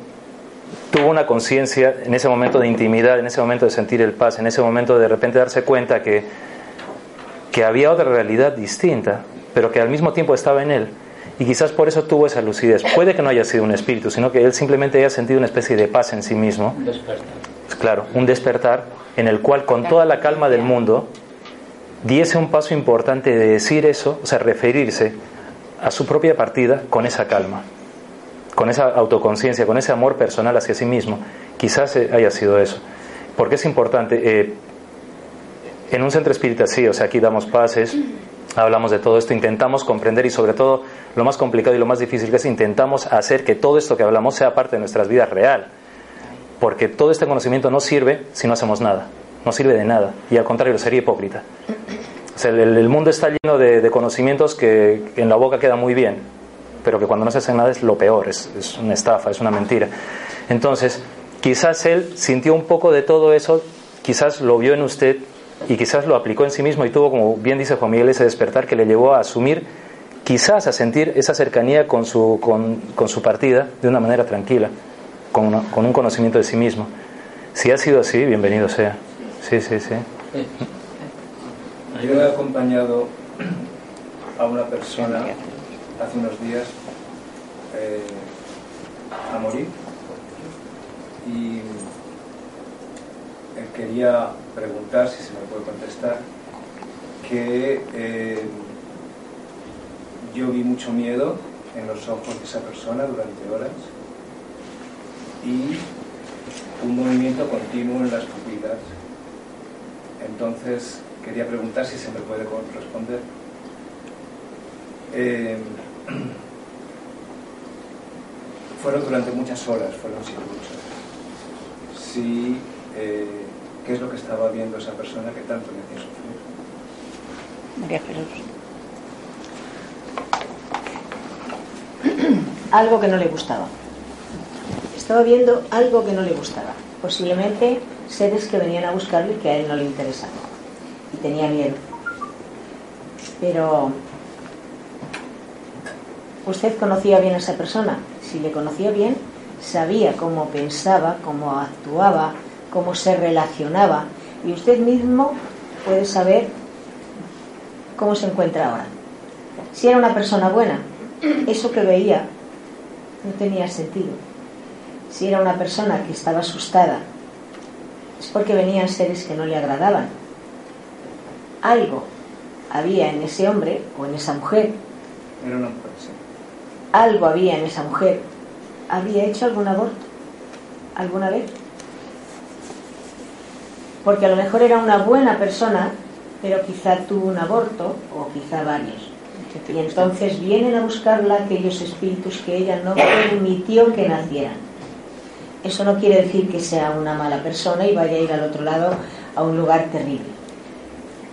tuvo una conciencia, en ese momento de intimidad, en ese momento de sentir el paz, en ese momento de repente darse cuenta que, que había otra realidad distinta, pero que al mismo tiempo estaba en él y quizás por eso tuvo esa lucidez. Puede que no haya sido un espíritu, sino que él simplemente haya sentido una especie de paz en sí mismo. Un despertar. Claro, un despertar en el cual con toda la calma del mundo diese un paso importante de decir eso, o sea, referirse a su propia partida con esa calma, con esa autoconciencia, con ese amor personal hacia sí mismo. Quizás eh, haya sido eso. Porque es importante. Eh, en un centro espírita sí, o sea, aquí damos pases, hablamos de todo esto, intentamos comprender y sobre todo lo más complicado y lo más difícil que es intentamos hacer que todo esto que hablamos sea parte de nuestras vidas real. Porque todo este conocimiento no sirve si no hacemos nada, no sirve de nada y al contrario sería hipócrita. El, mundo está lleno de, conocimientos que, en la boca queda muy bien, pero que cuando no se hace nada es lo peor, es, es una estafa, es una mentira. Entonces, quizás él sintió un poco de todo eso, quizás lo vio en usted y quizás lo aplicó en sí mismo y tuvo, como bien dice Juan Miguel, ese despertar que le llevó a asumir, quizás a sentir esa cercanía con su, con, con su partida de una manera tranquila, con, con, un conocimiento de sí mismo. Si ha sido así, bienvenido sea. Sí, sí, sí. Yo he acompañado a una persona hace unos días eh, a morir y quería preguntar, si se me puede contestar, que eh, yo vi mucho miedo en los ojos de esa persona durante horas y un movimiento continuo en las pupilas. Entonces quería preguntar si se me puede responder. Eh, fueron durante muchas horas, fueron sin muchas. Si qué es lo que estaba viendo esa persona que tanto me hacía sufrir. María Jesús. algo que no le gustaba. Estaba viendo algo que no le gustaba. Posiblemente seres que venían a buscarlo y que a él no le interesaban. Y tenía miedo. Pero usted conocía bien a esa persona. Si le conocía bien, sabía cómo pensaba, cómo actuaba, cómo se relacionaba y usted mismo puede saber cómo se encuentra ahora. Si era una persona buena, eso que veía no tenía sentido. Si era una persona que estaba asustada, es porque venían seres que no le agradaban. Algo había en ese hombre o en esa mujer. Era una mujer, Algo había en esa mujer. ¿Había hecho algún aborto? ¿Alguna vez? Porque a lo mejor era una buena persona, pero quizá tuvo un aborto o quizá varios. Y entonces vienen a buscarla aquellos espíritus que ella no permitió que nacieran. Eso no quiere decir que sea una mala persona y vaya a ir al otro lado a un lugar terrible.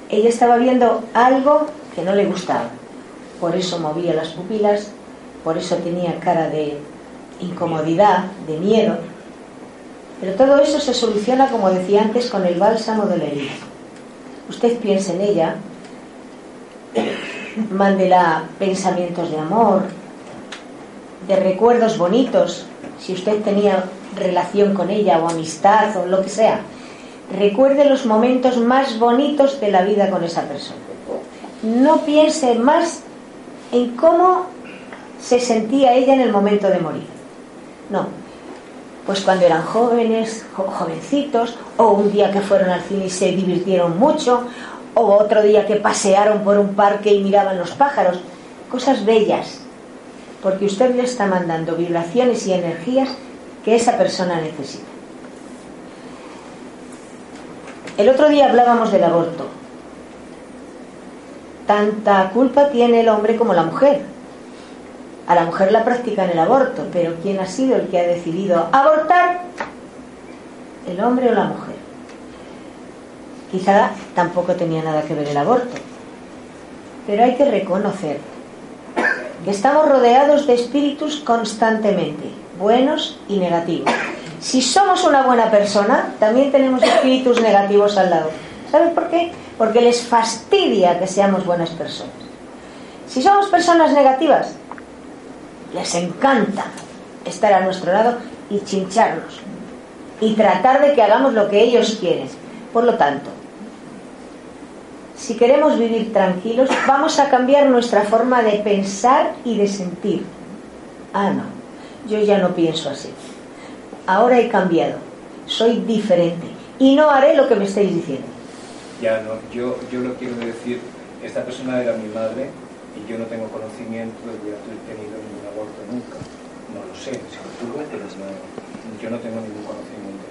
Ella estaba viendo algo que no le gustaba. Por eso movía las pupilas, por eso tenía cara de incomodidad, de miedo, pero todo eso se soluciona, como decía antes, con el bálsamo de la herida. Usted piensa en ella, mándela pensamientos de amor, de recuerdos bonitos, si usted tenía relación con ella o amistad o lo que sea. Recuerde los momentos más bonitos de la vida con esa persona. No piense más en cómo se sentía ella en el momento de morir. No, pues cuando eran jóvenes, jovencitos, o un día que fueron al cine y se divirtieron mucho, o otro día que pasearon por un parque y miraban los pájaros, cosas bellas, porque usted le está mandando vibraciones y energías que esa persona necesita. El otro día hablábamos del aborto. Tanta culpa tiene el hombre como la mujer a la mujer la practican el aborto, pero ¿quién ha sido el que ha decidido abortar? ¿El hombre o la mujer? Quizá tampoco tenía nada que ver el aborto, pero hay que reconocer que estamos rodeados de espíritus constantemente, buenos y negativos. Si somos una buena persona, también tenemos espíritus negativos al lado. ¿Sabes por qué? Porque les fastidia que seamos buenas personas. Si somos personas negativas, les encanta estar a nuestro lado y chincharnos y tratar de que hagamos lo que ellos quieren. Por lo tanto, si queremos vivir tranquilos, vamos a cambiar nuestra forma de pensar y de sentir. Ah, no, yo ya no pienso así. Ahora he cambiado, soy diferente y no haré lo que me estáis diciendo. Ya no, yo, yo lo quiero decir, esta persona era mi madre y yo no tengo conocimiento de haber tenido nunca. No lo sé, si lo tuvo, pero no, yo no tengo ningún conocimiento.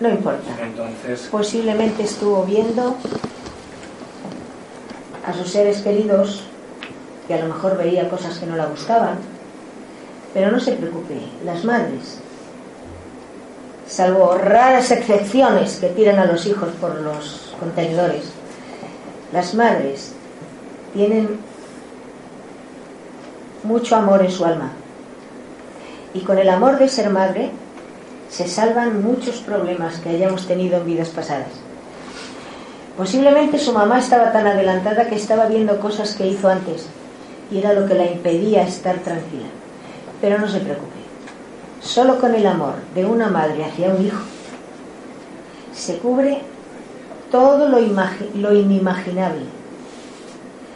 No importa. Entonces, Posiblemente estuvo viendo a sus seres queridos que a lo mejor veía cosas que no la gustaban. Pero no se preocupe, las madres, salvo raras excepciones que tiran a los hijos por los contenedores, las madres tienen mucho amor en su alma. Y con el amor de ser madre se salvan muchos problemas que hayamos tenido en vidas pasadas. Posiblemente su mamá estaba tan adelantada que estaba viendo cosas que hizo antes y era lo que la impedía estar tranquila. Pero no se preocupe. Solo con el amor de una madre hacia un hijo se cubre todo lo, lo inimaginable.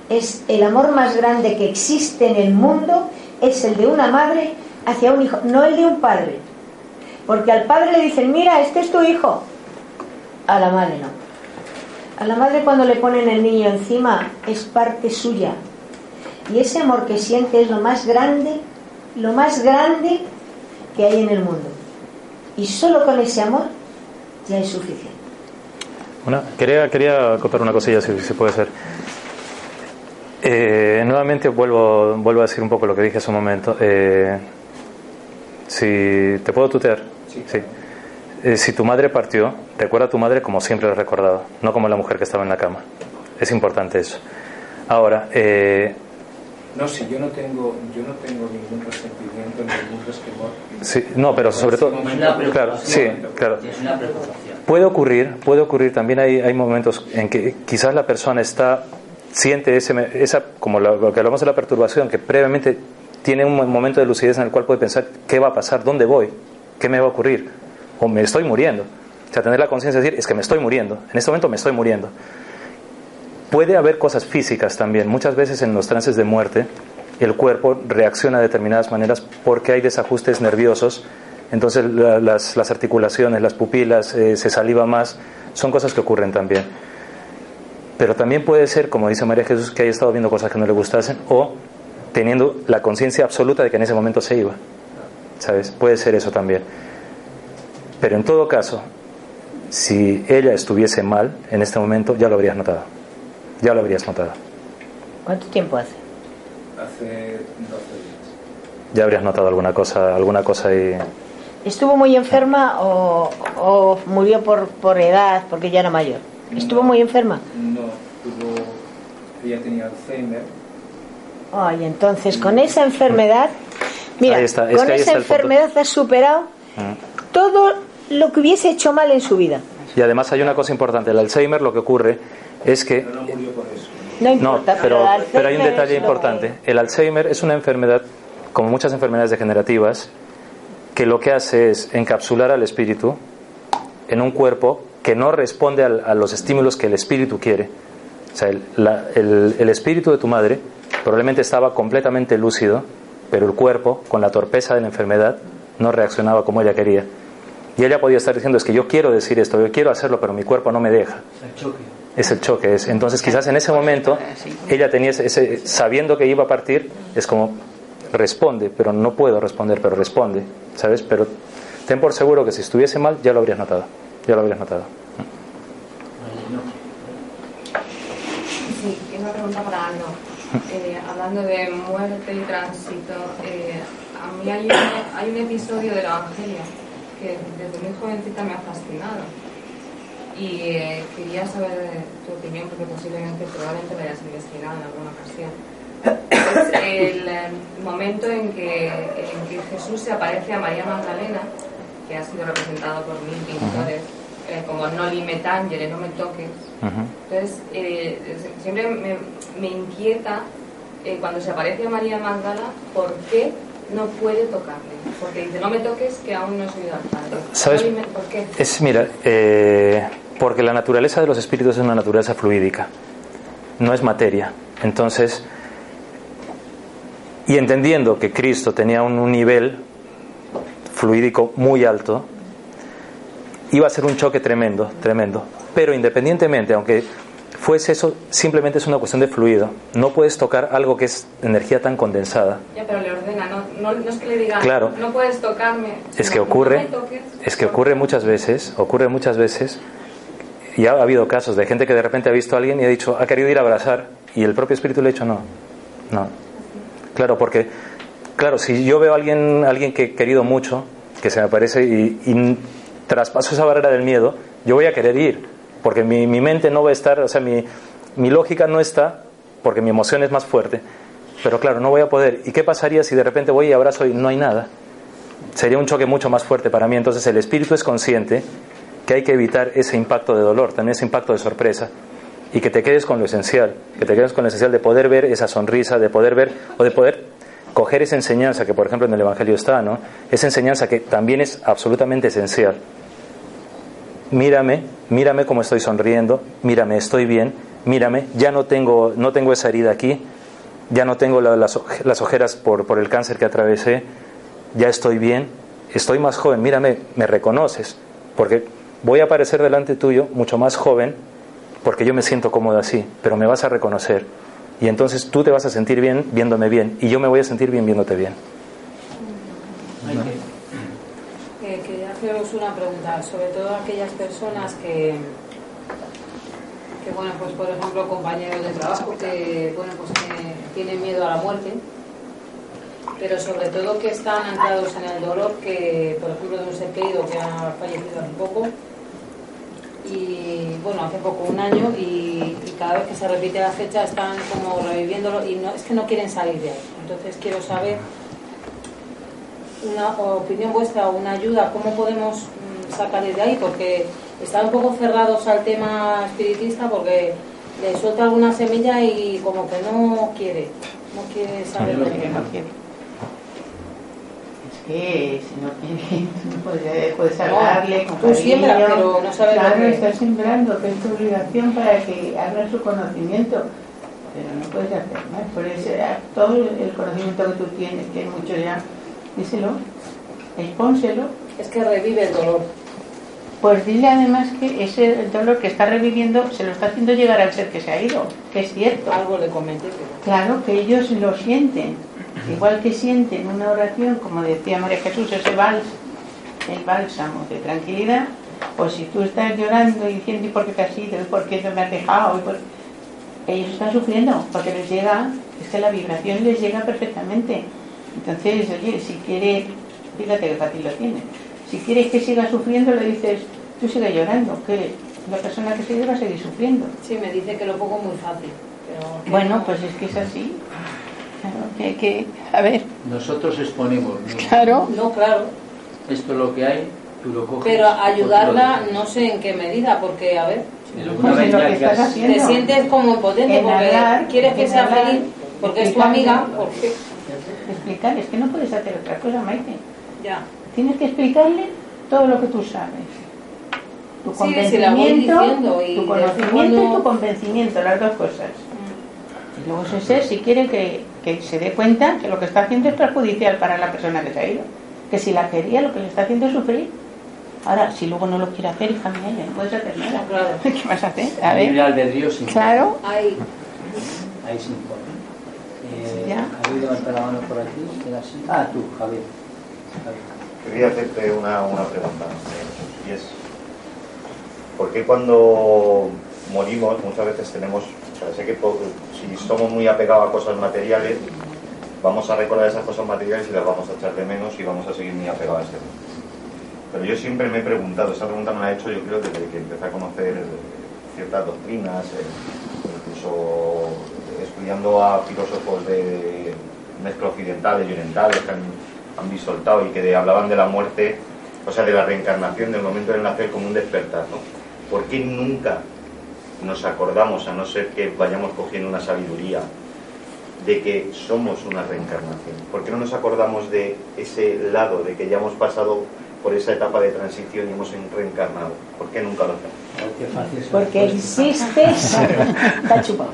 Es el amor más grande que existe en el mundo es el de una madre hacia un hijo, no el de un padre. Porque al padre le dicen, mira, este es tu hijo. A la madre no. A la madre cuando le ponen el niño encima es parte suya. Y ese amor que siente es lo más grande, lo más grande que hay en el mundo. Y solo con ese amor ya es suficiente. Quería, quería contar una cosilla, si, si puede ser. Eh, nuevamente vuelvo, vuelvo a decir un poco lo que dije hace un momento. Eh, si te puedo tutear. Sí. Eh, si tu madre partió, recuerda a tu madre como siempre la has recordado, no como la mujer que estaba en la cama. Es importante eso. Ahora, eh, no, si yo no tengo, yo no tengo ningún resentimiento ni ningún resquemor. Sí, no, pero sobre todo, claro, sí, claro. Puede ocurrir, puede ocurrir. También hay, hay momentos en que quizás la persona está siente ese, esa, como lo, que hablamos de la perturbación, que previamente tiene un momento de lucidez en el cual puede pensar qué va a pasar, dónde voy, qué me va a ocurrir, o me estoy muriendo. O sea, tener la conciencia de decir, es que me estoy muriendo, en este momento me estoy muriendo. Puede haber cosas físicas también. Muchas veces en los trances de muerte el cuerpo reacciona de determinadas maneras porque hay desajustes nerviosos. Entonces la, las, las, articulaciones, las pupilas, eh, se saliva más. Son cosas que ocurren también. Pero también puede ser, como dice María Jesús, que haya estado viendo cosas que no le gustasen o teniendo la conciencia absoluta de que en ese momento se iba. ¿Sabes? Puede ser eso también. Pero en todo caso, si ella estuviese mal en este momento, ya lo habrías notado. Ya lo habrías notado. ¿Cuánto tiempo hace? Hace 12 días. Ya habrías notado alguna cosa, alguna cosa ahí. ¿Estuvo muy enferma o, o murió por, por edad, porque ya era mayor? ¿Estuvo muy enferma? No, tuvo, ella tenía Alzheimer. Ay, entonces con esa enfermedad, mira, está, es con esa enfermedad has superado Mm. todo lo que hubiese hecho mal en su vida. Y además hay una cosa importante, el Alzheimer lo que ocurre es que... Pero no murió por eso. No importa, no, pero, el pero hay un detalle importante. El Alzheimer es una enfermedad, como muchas enfermedades degenerativas, que lo que hace es encapsular al espíritu en un cuerpo que no responde al- a, los estímulos que el espíritu quiere. O sea, el, la- el- el espíritu de tu madre probablemente estaba completamente lúcido, pero el cuerpo, con la torpeza de la enfermedad, no reaccionaba como ella quería. Y ella podía estar diciendo, es que yo quiero decir esto, yo quiero hacerlo, pero mi cuerpo no me deja. El choque. Es el choque. Es. Entonces quizás en ese momento ella tenía ese, ese- sabiendo que iba a partir, es como, responde, pero no puedo responder, pero responde, ¿sabes? Pero ten por seguro que si estuviese mal, ya lo habrías notado. Ya lo habrías notado. Sí, una pregunta para Aldo. Eh, hablando de muerte y tránsito, eh, a mí hay un, hay un episodio del Evangelio que desde muy jovencita me ha fascinado. Y eh, quería saber tu opinión, porque posiblemente, probablemente lo hayas investigado en alguna ocasión. Es el momento en que, en que Jesús se aparece a María Magdalena, que ha sido representado por mil pintores, eh, como no tangere, no me toques. Entonces, eh, siempre me, me inquieta eh, cuando se aparece a María Magdala, ¿por qué no puede tocarle? Porque dice, no me toques, que aún no he subido al Padre. ¿Sabes? No ¿Por qué? Es, mira, porque la naturaleza de los espíritus es una naturaleza fluídica, no es materia. Entonces, y entendiendo que Cristo tenía un, un nivel fluídico muy alto, iba a ser un choque tremendo, tremendo. Pero independientemente, aunque fuese eso, simplemente es una cuestión de fluido. No puedes tocar algo que es energía tan condensada. Ya, pero le ordena, no, no, no es que le diga, Claro. no puedes tocarme. Es que ocurre, no me toques. es que ocurre muchas veces, ocurre muchas veces, y ha habido casos de gente que de repente ha visto a alguien y ha dicho, ha querido ir a abrazar, y el propio espíritu le ha dicho no, no. Claro, porque, claro, si yo veo a alguien, alguien que he querido mucho, que se me aparece y, y traspaso esa barrera del miedo, yo voy a querer ir, porque mi, mi mente no va a estar, o sea, mi, mi lógica no está, porque mi emoción es más fuerte, pero claro, no voy a poder. ¿Y qué pasaría si de repente voy y abrazo y no hay nada? Sería un choque mucho más fuerte para mí. Entonces el espíritu es consciente que hay que evitar ese impacto de dolor, también ese impacto de sorpresa, y que te quedes con lo esencial, que te quedes con lo esencial de poder ver esa sonrisa, de poder ver o de poder coger esa enseñanza que por ejemplo en el Evangelio está, ¿no? Esa enseñanza que también es absolutamente esencial. Mírame, mírame como estoy sonriendo, mírame, estoy bien, mírame, ya no tengo, no tengo esa herida aquí, ya no tengo la- las, las ojeras por, por el cáncer que atravesé, ya estoy bien, estoy más joven, mírame, me reconoces, porque voy a aparecer delante tuyo mucho más joven, porque yo me siento cómodo así, pero me vas a reconocer. Y entonces tú te vas a sentir bien viéndome bien, y yo me voy a sentir bien viéndote bien. Haceros una pregunta, sobre todo aquellas personas que, que bueno, pues por ejemplo, compañeros de trabajo que, bueno, pues que tienen miedo a la muerte, pero sobre todo que están anclados en el dolor, que por ejemplo de un ser querido que ha fallecido hace poco, y bueno, hace poco, un año, y, y cada vez que se repite la fecha están como reviviéndolo y no, es que no quieren salir de ahí. Entonces quiero saber una opinión vuestra o una ayuda, ¿cómo podemos mm, sacarles de ahí? Porque están un poco cerrados al tema espiritista porque le suelta alguna semilla y como que no quiere, no quiere saber de que no quiere. Es que si no quiere, no puedes, puedes No, hablarle con tú siembras, pero no sabes lo Claro, que- estás sembrando, que es tu obligación para que abra su conocimiento. Pero no puedes hacer más. Por eso, todo el conocimiento que tú tienes, que es mucho ya, díselo, expónselo. Es que revive el dolor. Pues dile además que ese dolor que está reviviendo se lo está haciendo llegar al ser que se ha ido, que es cierto. Algo le comenté. Claro, que ellos lo sienten. Igual que sienten una oración, como decía María Jesús, ese vals, el bálsamo de tranquilidad, pues si tú estás llorando y diciendo, ¿y por qué te has ido? ¿Y por qué no me has dejado? ¿Y por-?". Ellos están sufriendo, porque les llega, es que la vibración les llega perfectamente. Entonces, oye, si quiere, fíjate que fácil lo tiene. Si quieres que siga sufriendo, le dices, tú sigue llorando, que la persona que sigue va a seguir sufriendo. Sí, me dice que lo pongo muy fácil. Pero Bueno, no- pues es que es así. Claro, que hay que, a ver, Nosotros exponemos, ¿no? Claro. No, claro. Esto es lo que hay, tú lo coges. Pero otro ayudarla no sé en qué medida, porque a ver, Pues en lo vez que estás haciendo. te sientes como impotente En porque hablar, quieres que sea feliz, porque es tu amiga, porque explicar, es que no puedes hacer otra cosa, Maite. ya. Tienes que explicarle todo lo que tú sabes. Tu Sí, convencimiento, diciendo y tu conocimiento cuando- y tu convencimiento, las dos cosas. Y luego ese ser, si quiere que, que se dé cuenta que lo que está haciendo es perjudicial para la persona que se ha ido. Que si la quería, lo que le está haciendo es sufrir. Ahora, si luego no lo quiere hacer, hija mía, ya no puedes hacer nada. ¿Qué vas a hacer? A ver. Libre albedrío sin Claro. Ahí. Ahí sin. Eh, Ya. Levanta la mano por aquí. Ah, tú, Javier. Javier. Quería hacerte una, una pregunta, y es, ¿por qué cuando morimos muchas veces tenemos, o sea, sé que si somos muy apegados a cosas materiales, vamos a recordar esas cosas materiales y las vamos a echar de menos y vamos a seguir muy apegados a este mundo? Pero yo siempre me he preguntado, esa pregunta me la he hecho yo creo desde que empecé a conocer ciertas doctrinas, eh, incluso estudiando a filósofos de mezcla occidentales y orientales que han, han bisoltado y que de- hablaban de la muerte, o sea, de la reencarnación, del momento del nacer como un despertar, ¿no? ¿Por qué nunca nos acordamos, a no ser que vayamos cogiendo una sabiduría, de que somos una reencarnación? ¿Por qué no nos acordamos de ese lado, de que ya hemos pasado por esa etapa de transición y hemos reencarnado? ¿Por qué nunca lo hacemos? Porque existe, está chupado.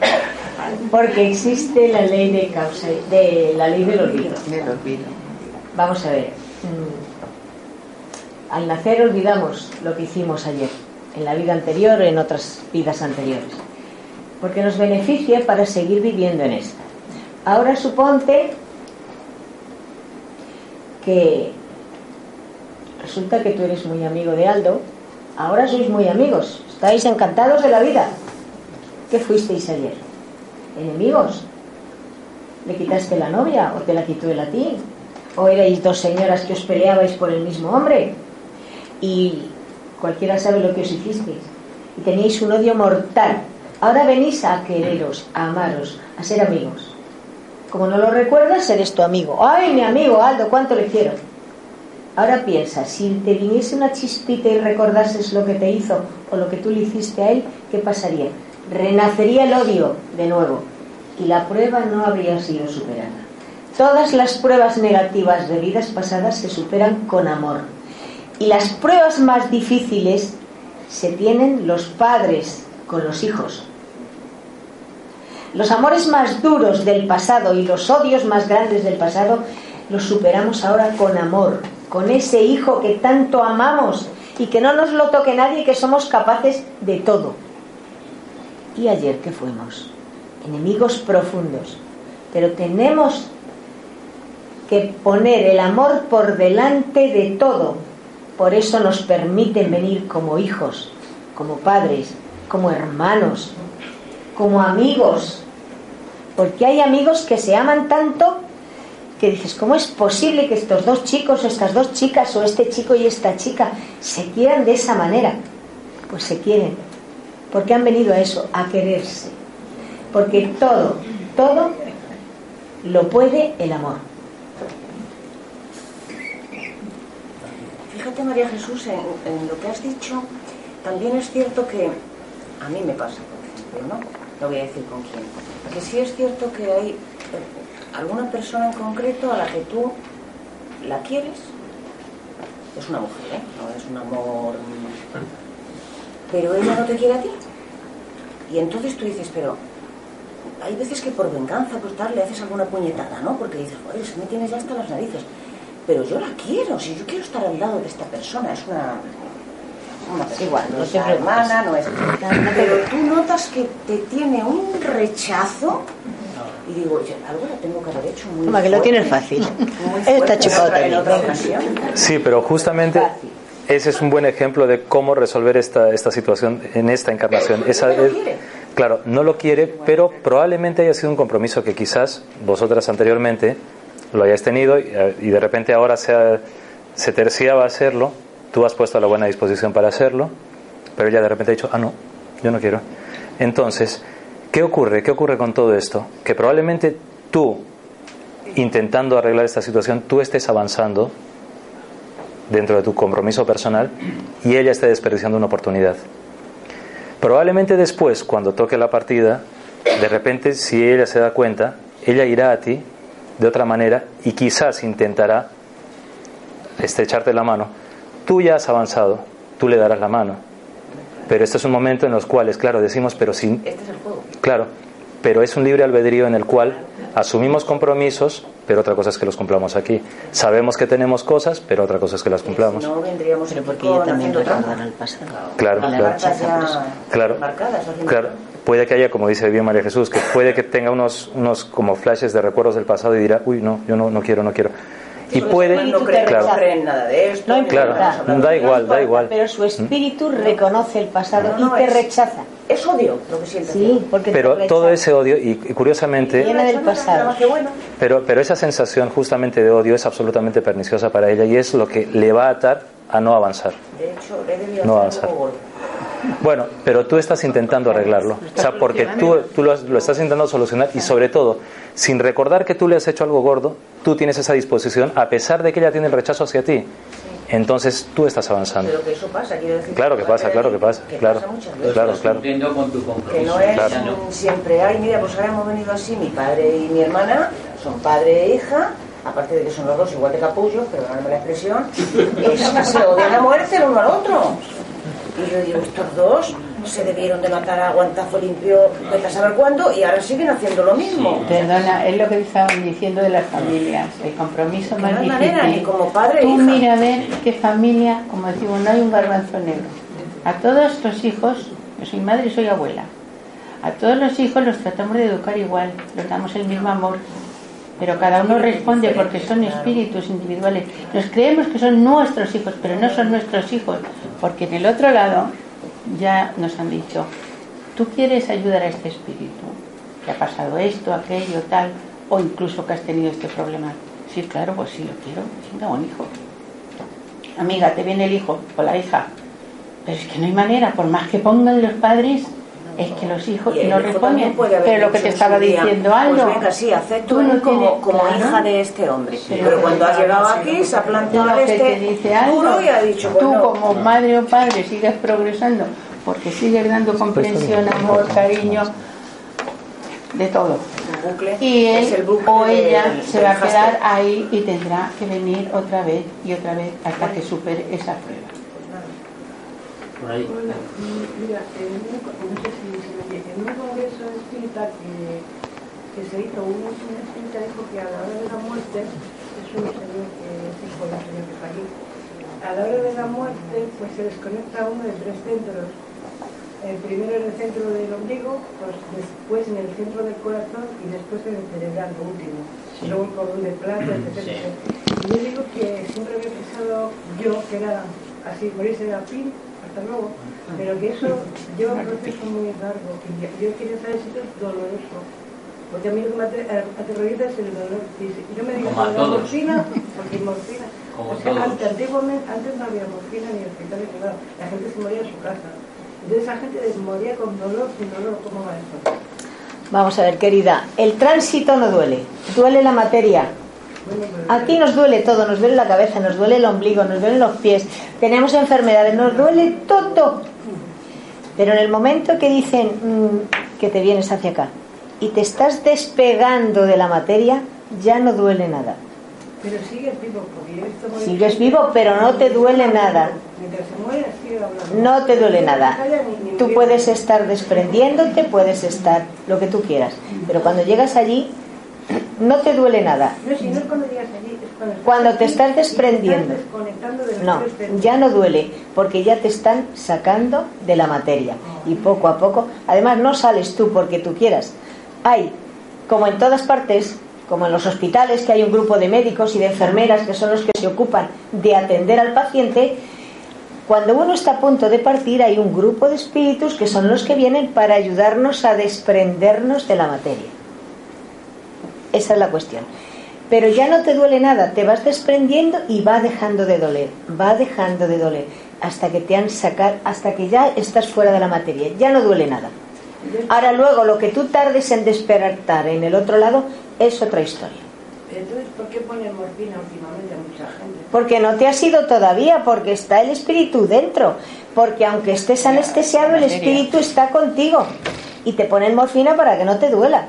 Porque existe la ley de causa, de la ley del olvido. Del olvido. Vamos a ver. mm, Al nacer olvidamos lo que hicimos ayer. en la vida anterior o en otras vidas anteriores. Porque nos beneficia para seguir viviendo en esta. Ahora suponte que resulta que tú eres muy amigo de Aldo, ahora sois muy amigos, estáis encantados de la vida. ¿Qué fuisteis ayer? ¿Enemigos? ¿Le quitaste la novia o te la quitó él a ti? ¿O erais dos señoras que os peleabais por el mismo hombre? Y cualquiera sabe lo que os hicisteis. Y teníais un odio mortal. Ahora venís a quereros, a amaros, a ser amigos. Como no lo recuerdas, eres tu amigo. ¡Ay, mi amigo Aldo, cuánto le quiero! Ahora piensa, si te viniese una chispita y recordases lo que te hizo o lo que tú le hiciste a él, ¿qué pasaría? Renacería el odio de nuevo y la prueba no habría sido superada. Todas las pruebas negativas de vidas pasadas se superan con amor. Y las pruebas más difíciles se tienen los padres con los hijos. Los amores más duros del pasado y los odios más grandes del pasado los superamos ahora con amor, con ese hijo que tanto amamos y que no nos lo toque nadie y que somos capaces de todo. ¿Y ayer qué fuimos? enemigos profundos. Pero tenemos que poner el amor por delante de todo. Por eso nos permiten venir como hijos, como padres, como hermanos, como amigos. Porque hay amigos que se aman tanto que dices, ¿cómo es posible que estos dos chicos, estas dos chicas, o este chico y esta chica, se quieran de esa manera? Pues se quieren, porque han venido a eso, a quererse porque todo, todo lo puede el amor. Fíjate María Jesús, en, lo que has dicho, también es cierto que a mí me pasa, por ejemplo, ¿no? No voy a decir con quién. Que sí es cierto que hay eh, alguna persona en concreto a la que tú la quieres, es una mujer, ¿eh? No es un amor... Pero ella no te quiere a ti. Y entonces tú dices, pero hay veces que por venganza, por tal, le haces alguna puñetada, ¿no? Porque dices, joder, si me tienes ya hasta las narices. Pero yo la quiero, si yo quiero estar al lado de esta persona, es una, una persona, igual, no es hermana, no es... Pero tú notas que te tiene un rechazo y digo, algo lo tengo que haber hecho muy Toma, que lo tienes fácil. Está chupado Sí, pero justamente ese es un buen ejemplo de cómo resolver esta, esta situación en esta encarnación. Esa, es, Claro, no lo quiere, pero probablemente haya sido un compromiso que quizás vosotras anteriormente lo hayáis tenido y, de repente ahora se, se terciaba hacerlo, tú has puesto la buena disposición para hacerlo, pero ella de repente ha dicho, ah, no, yo no quiero. Entonces, ¿qué ocurre? ¿Qué ocurre con todo esto? Que probablemente tú, intentando arreglar esta situación, tú estés avanzando dentro de tu compromiso personal y ella esté desperdiciando una oportunidad. Probablemente después, cuando toque la partida, de repente, si ella se da cuenta, ella irá a ti de otra manera y quizás intentará estrecharte la mano. Tú ya has avanzado, tú le darás la mano. Pero este es un momento en los cuales, claro, decimos, pero sin... Este es el juego. Claro, pero es un libre albedrío en el cual asumimos compromisos, pero otra cosa es que los cumplamos aquí. Sabemos que tenemos cosas, pero otra cosa es que las cumplamos. No vendríamos pero porque ella también recordará el pasado. Claro, claro. Claro, claro. Puede que haya, como dice bien María Jesús, que puede que tenga unos, unos como flashes de recuerdos del pasado y dirá, uy, no, yo no, no quiero, no quiero. Y puede, no cree, claro, nada de esto. No claro, da igual, da igual. Pero su espíritu reconoce el pasado y te rechaza. Es odio lo que siente. Sí, porque pero todo ese odio, y, curiosamente. Viene del pasado. Pero, pero esa sensación justamente de odio es absolutamente perniciosa para ella y es lo que le va a atar a no avanzar. De hecho, le debió no avanzar. Bueno, pero tú estás intentando arreglarlo. O sea, porque tú, tú lo, lo, estás intentando solucionar y sobre todo, sin recordar que tú le has hecho algo gordo, tú tienes esa disposición a pesar de que ella tiene el rechazo hacia ti. Entonces tú estás avanzando. Pero que eso pasa, quiero decir. Claro que pasa, claro que pasa. claro, claro, claro. Con tu que no es siempre, ay, mira, pues ahora hemos venido así, mi padre y mi hermana son padre e hija, aparte de que son los dos igual de capullos, perdóname la expresión, es que se odian a muerte el uno al otro. Y yo digo, estos dos se debieron de matar a guantazo limpio, vete a saber cuándo, y ahora siguen haciendo lo mismo. Perdona, es lo que estaban diciendo de las familias, el compromiso más difícil. Manera, ni como padre Tú mira a ver qué familia, como decimos, no hay un garbanzo negro. A todos los hijos, yo soy madre y soy abuela, a todos los hijos los tratamos de educar igual, les damos el mismo amor, pero cada uno responde porque son espíritus individuales. Nos creemos que son nuestros hijos, pero no son nuestros hijos, porque en el otro lado ya nos han dicho, tú quieres ayudar a este espíritu, que ha pasado esto, aquello, tal, o incluso que has tenido este problema. Sí, claro, pues sí lo quiero, tengo un hijo. Amiga, te viene el hijo o la hija, pero es que no hay manera, por más que pongan los padres, es que los hijos no responden. Pero lo que te estaba diciendo algo. Pues venga, sí, acepto no como, como hija de este hombre. Pero, cuando ha llegado aquí se ha planteado este te dice algo, y ha dicho, tú bueno, como madre o padre sigues progresando porque sigues dando comprensión, amor, cariño, de todo. Y él es el bucle o ella se va a quedar ahí y tendrá que venir otra vez y otra vez hasta que supere esa prueba. Por ahí. Hola, mira, en un, no sé si se me entiende, en un congreso espírita que, que se hizo, un, espírita dijo que a la hora de la muerte, es un señor que es hijo de un señor que aquí, a la hora de la muerte pues se desconecta uno de tres centros. El primero en el centro del ombligo, pues después en el centro del corazón y después en el cerebral, lo último. Luego el cordón de plata, etc. Y yo digo que siempre había pensado yo que era así, morirse de la pin, hasta luego, pero que eso lleva un proceso muy largo yo yo quería saber si eso es doloroso. Porque a mí lo que me ate- aterroriza es el dolor físico. Yo me digo, la morfina, porque morfina. Como o sea, todos. antes, antiguamente, antes no había morfina ni hospitales nada. La gente se moría en su casa. Entonces esa gente moría con dolor, sin dolor, ¿cómo va esto? Vamos a ver, querida, el tránsito no duele, duele la materia. Aquí nos duele todo, nos duele la cabeza, nos duele el ombligo, nos duelen los pies, tenemos enfermedades, nos duele todo. Pero en el momento que dicen mm, que te vienes hacia acá y te estás despegando de la materia, ya no duele nada. Pero sigues vivo, porque yo Sigues vivo, pero no te duele nada. No te duele nada. Tú puedes estar desprendiéndote, puedes estar lo que tú quieras. Pero cuando llegas allí, no te duele nada. No, si no es cuando llegas allí, es cuando, te estás desprendiendo. estás No, centros. ya no duele, porque ya te están sacando de la materia. Y poco a poco, además no sales tú porque tú quieras. Hay, como en todas partes, como en los hospitales, que hay un grupo de médicos y de enfermeras que son los que se ocupan de atender al paciente, cuando uno está a punto de partir hay un grupo de espíritus que son los que vienen para ayudarnos a desprendernos de la materia. Esa es la cuestión. Pero ya no te duele nada, te vas desprendiendo y va dejando de doler, va dejando de doler, hasta que te han sacado, hasta que ya estás fuera de la materia, ya no duele nada. Ahora luego lo que tú tardes en despertar en el otro lado es otra historia. Entonces, ¿por qué ponen morfina últimamente a mucha gente? Porque no te has ido todavía, porque está el espíritu dentro. Porque aunque estés anestesiado, el espíritu está contigo. Y te ponen morfina para que no te duela.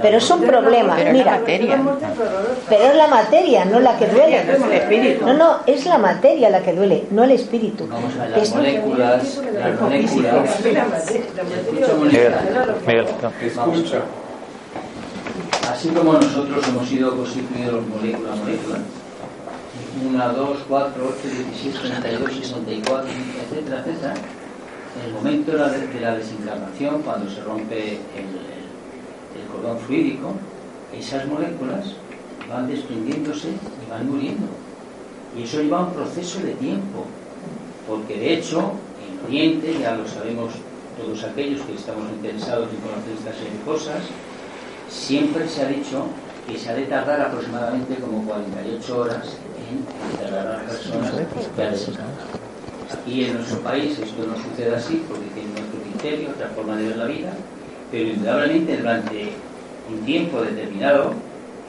Pero es un problema, mira. Pero es la materia, no la que duele. No, no, es la materia la que duele, no el espíritu. Vamos a ver, las Es- moléculas, las moléculas. Miguel. Así como nosotros hemos ido constituidos molécula a molécula, 1, 2, 4, 8, 16, 32, 64, etcétera, etcétera, en el momento de la, de la desencarnación, cuando se rompe el, el- cordón fluídico, esas moléculas van desprendiéndose y van muriendo. Y eso lleva un proceso de tiempo, porque de hecho, en Oriente, ya lo sabemos todos aquellos que estamos interesados en conocer esta serie de cosas, siempre se ha dicho que se ha de tardar aproximadamente como 48 horas Aquí en nuestro país esto no sucede así porque tiene nuestro criterio, otra forma de ver la vida, pero indudablemente durante un tiempo determinado,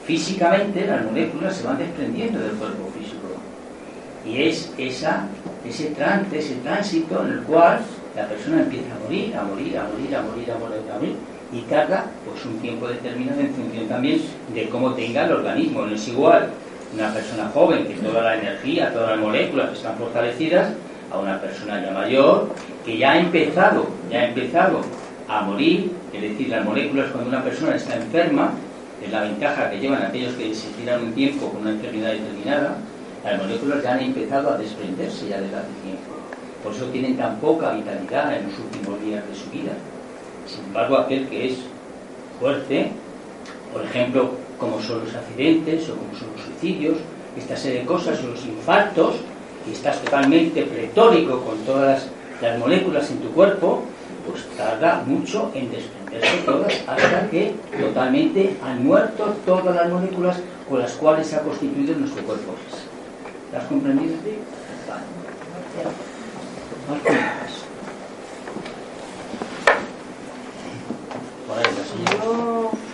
físicamente las moléculas se van desprendiendo del cuerpo físico. Y es esa, ese trance, ese tránsito en el cual la persona empieza a morir, a morir, a morir, a morir, a morir, a morir, y tarda pues un tiempo determinado en función también de cómo tenga el organismo. No es igual una persona joven que toda la energía, todas las moléculas están fortalecidas, a una persona ya mayor que ya ha empezado, ya ha empezado a morir, es decir, las moléculas cuando una persona está enferma, es la ventaja que llevan aquellos que se tiran un tiempo con una enfermedad determinada, las moléculas ya han empezado a desprenderse ya desde hace tiempo. por eso tienen tan poca vitalidad en los últimos días de su vida. Sin embargo, aquel que es fuerte, por ejemplo, como son los accidentes o como son los suicidios, esta serie de cosas, o los infartos, y estás totalmente pletórico con todas las, moléculas en tu cuerpo, pues tarda mucho en desprenderse todas hasta que totalmente han muerto todas las moléculas con las cuales se ha constituido nuestro cuerpo. ¿Te has comprendido? Yo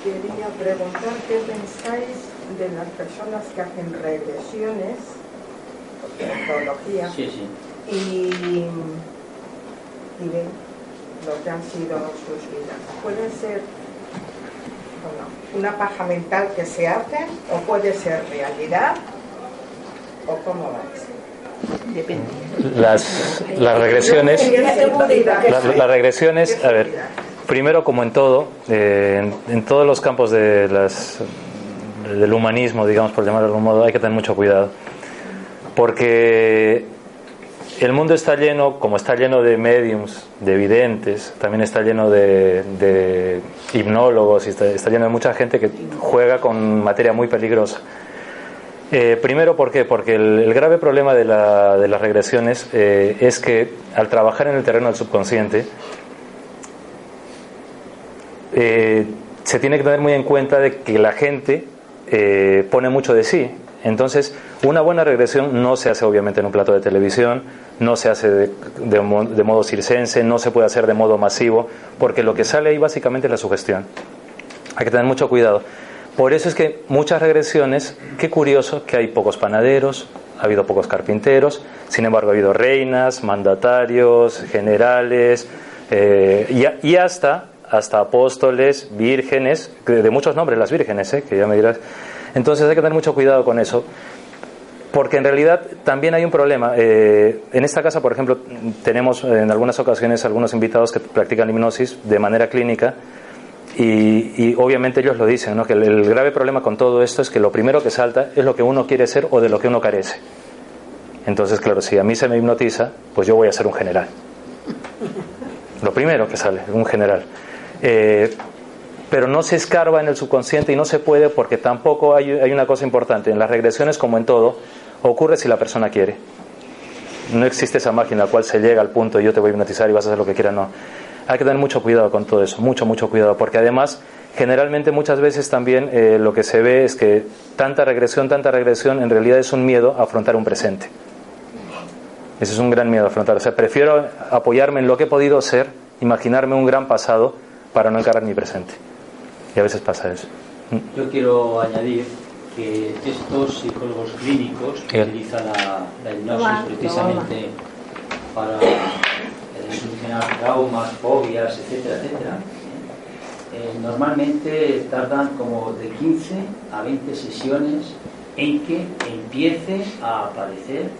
quería preguntar qué pensáis de las personas que hacen regresiones, metodología, y, y ven lo que han sido sus vidas. Puede ser una paja mental que se hace o puede ser realidad o cómo va a ser. Depende. Las, las regresiones, las, regresiones, a ver, primero como en todo, eh, en, todos los campos de las, del humanismo, digamos por llamarlo de algún modo, hay que tener mucho cuidado, porque el mundo está lleno, como está lleno de mediums, de videntes, también está lleno de, hipnólogos y está, está, lleno de mucha gente que juega con materia muy peligrosa. Eh, primero, ¿por qué? Porque el, grave problema de, las regresiones eh, es que al trabajar en el terreno del subconsciente, eh, se tiene que tener muy en cuenta de que la gente pone mucho de sí. Entonces, una buena regresión no se hace obviamente en un plato de televisión, no se hace de, de modo circense, no se puede hacer de modo masivo, porque lo que sale ahí básicamente es la sugestión. Hay que tener mucho cuidado. Por eso es que muchas regresiones, qué curioso que hay pocos panaderos, ha habido pocos carpinteros, sin embargo ha habido reinas, mandatarios, generales eh, y, hasta, hasta apóstoles, vírgenes, de muchos nombres las vírgenes, eh, que ya me dirás. Entonces hay que tener mucho cuidado con eso, porque en realidad también hay un problema. Eh, en esta casa, por ejemplo, tenemos en algunas ocasiones algunos invitados que practican hipnosis de manera clínica y, obviamente ellos lo dicen, ¿no? que el, grave problema con todo esto es que lo primero que salta es lo que uno quiere ser o de lo que uno carece. Entonces, claro, si a mí se me hipnotiza, pues yo voy a ser un general. Lo primero que sale, un general. Eh, pero no se escarba en el subconsciente y no se puede porque tampoco hay, una cosa importante. En las regresiones, como en todo, ocurre si la persona quiere. No existe esa magia en la cual se llega al punto de yo te voy a hipnotizar y vas a hacer lo que quieras, no hay que tener mucho cuidado con todo eso, mucho, mucho cuidado, porque además, generalmente muchas veces también eh, lo que se ve es que tanta regresión, tanta regresión, en realidad es un miedo a afrontar un presente. Ese es un gran miedo a afrontar. O sea, prefiero apoyarme en lo que he podido ser, imaginarme un gran pasado para no encarar mi presente. Y a veces pasa eso. Yo quiero añadir que estos psicólogos clínicos que utilizan la, la hipnosis precisamente para solucionar traumas, fobias, etcétera, etcétera, eh, normalmente tardan como de 15 a 20 sesiones en que empiece a aparecer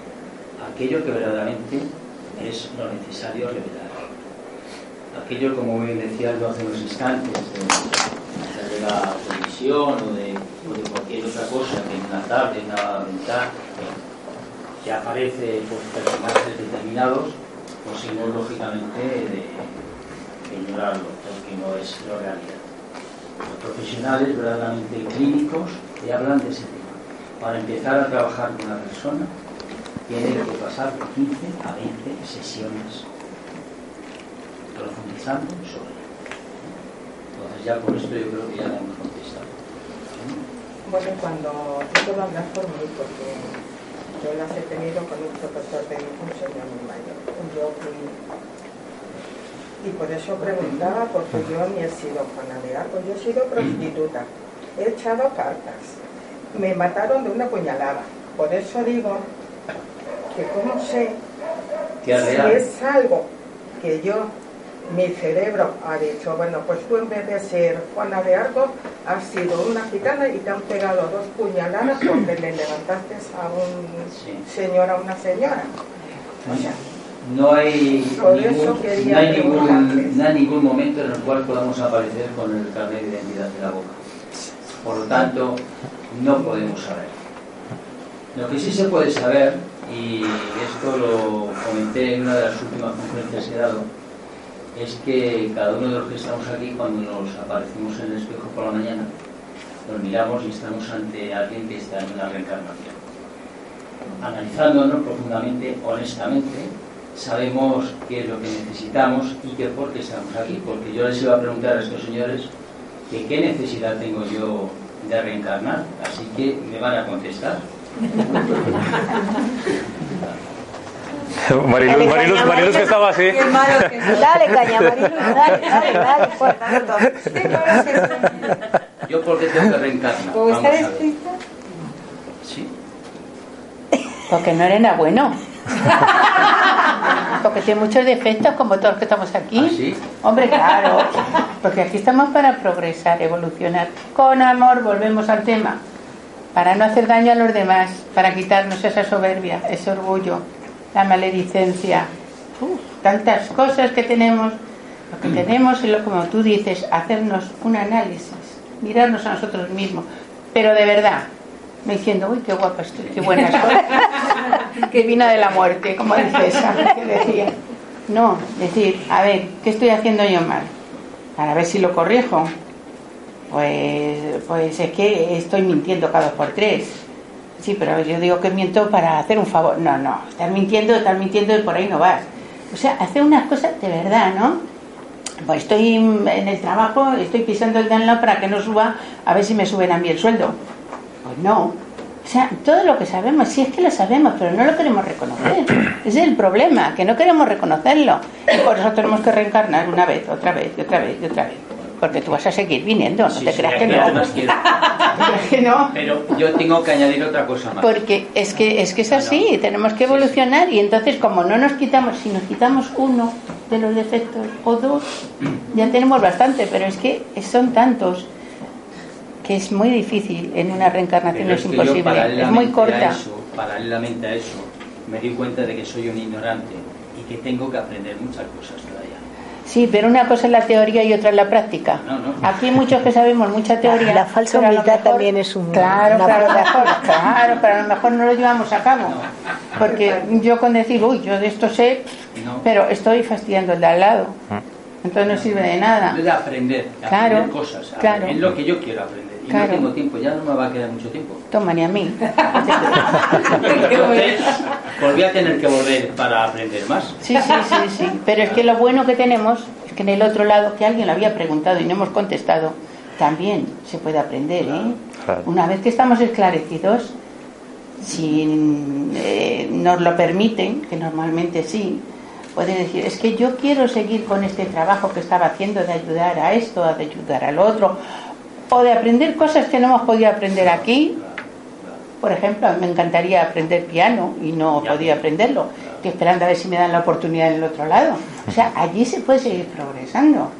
aquello que verdaderamente es lo necesario revelar. Aquello, como bien decía hace unos instantes, de, la televisión o de, cualquier otra cosa, que en una tablet, en una ventana, que aparece por personajes determinados, pues lógicamente de, ignorarlo, porque no es la realidad. Los profesionales verdaderamente clínicos te hablan de ese tema. Para empezar a trabajar con una persona, tiene que pasar de 15 a 20 sesiones profundizando sobre. Entonces ya con esto yo creo que ya le hemos contestado. Bueno, cuando esto lo hablas por mí, porque yo las he tenido con un profesor de un señor muy mayor, un yo y por eso preguntaba, porque yo ni he sido pues yo he sido prostituta, he echado cartas, me mataron de una puñalada, por eso digo que como sé si es algo que yo mi cerebro ha dicho, bueno, pues tú en vez de ser Juana de Arco, has sido una gitana y te han pegado dos puñaladas porque le levantaste a un señor, a una señora. no hay, ningún, no, hay ningún, no hay ningún momento en el cual podamos aparecer con el carnet de identidad de la boca. Por lo tanto, no podemos saber. Lo que sí se puede saber, y esto lo comenté en una de las últimas conferencias que he dado, es que cada uno de los que estamos aquí, cuando nos aparecemos en el espejo por la mañana, nos miramos y estamos ante alguien que está en una reencarnación. Analizándonos profundamente, honestamente, sabemos qué es lo que necesitamos y qué por qué estamos aquí. Porque yo les iba a preguntar a estos señores que qué necesidad tengo yo de reencarnar. Así que me van a contestar. Mariluz, Mariluz, Mariluz que estaba así. Dale, caña, Mariluz, dale, dale, dale. pues. ¿Yo por qué tengo que reencarnar? ¿Cómo está escrito? Sí. Porque no eres nada bueno. Porque tiene muchos defectos como todos los que estamos aquí. ¿Sí? Hombre, claro. Porque aquí estamos para progresar, evolucionar. Con amor, volvemos al tema. Para no hacer daño a los demás, para quitarnos esa soberbia, ese orgullo, la maledicencia. Uf, tantas cosas que tenemos. Lo que tenemos es lo como tú dices, hacernos un análisis, mirarnos a nosotros mismos. Pero de verdad, me diciendo, uy, qué guapa estoy, qué buena estoy. que vino de la muerte, como dice que decía. No, decir, a ver, ¿qué estoy haciendo yo mal? Para ver si lo corrijo. Pues, pues es que estoy mintiendo cada dos por tres. Sí, pero yo digo que miento para hacer un favor. No, no, estás mintiendo, estás mintiendo y por ahí no vas. O sea, hacer unas cosas de verdad, ¿no? Pues estoy en el trabajo, estoy pisando el download para que no suba, a ver si me suben a mí el sueldo. Pues no. O sea, todo lo que sabemos, sí es que lo sabemos, pero no lo queremos reconocer. Ese es el problema, que no queremos reconocerlo. Y por eso tenemos que reencarnar una vez, otra vez, y otra vez, y otra vez. Porque tú vas a seguir viniendo, no Sí, te sí, creas que no. más quiero. que no. Pero yo tengo que añadir otra cosa más. Porque es que es que es así, tenemos que evolucionar y entonces como no nos quitamos, si nos quitamos uno de los defectos o dos, ya tenemos bastante, pero es que son tantos que es muy difícil en una reencarnación Pero es es que yo, imposible, es muy a corta. eso, paralelamente a eso, me di cuenta de que soy un ignorante y que tengo que aprender muchas cosas. Sí, pero una cosa es la teoría y otra es la práctica. No, no. Aquí hay muchos que sabemos mucha teoría. La falsa humildad mejor- también es un. Claro, una claro, mejor, claro, pero a lo mejor no lo llevamos a cabo. Porque yo con decir, uy, yo de esto sé, pero estoy fastidiando el de al lado. Entonces no sirve de nada. De aprender, de Claro, aprender cosas, claro. es lo que yo quiero aprender. Y Claro. no tengo tiempo, ya no me va a quedar mucho tiempo. Toma ni a mí. Entonces, volví a tener que volver para aprender más. Sí, sí, sí, sí. Pero es que lo bueno que tenemos es que en el otro lado, que alguien lo había preguntado y no hemos contestado, también se puede aprender, ¿eh? Claro. Una vez que estamos esclarecidos, si eh, nos lo permiten, que normalmente sí, puede decir, es que yo quiero seguir con este trabajo que estaba haciendo de ayudar a esto, de ayudar al otro, o de aprender cosas que no hemos podido aprender aquí. Por ejemplo, me encantaría aprender piano y no podía aprenderlo. Estoy esperando a ver si me dan la oportunidad en el otro lado. O sea, allí se puede seguir progresando.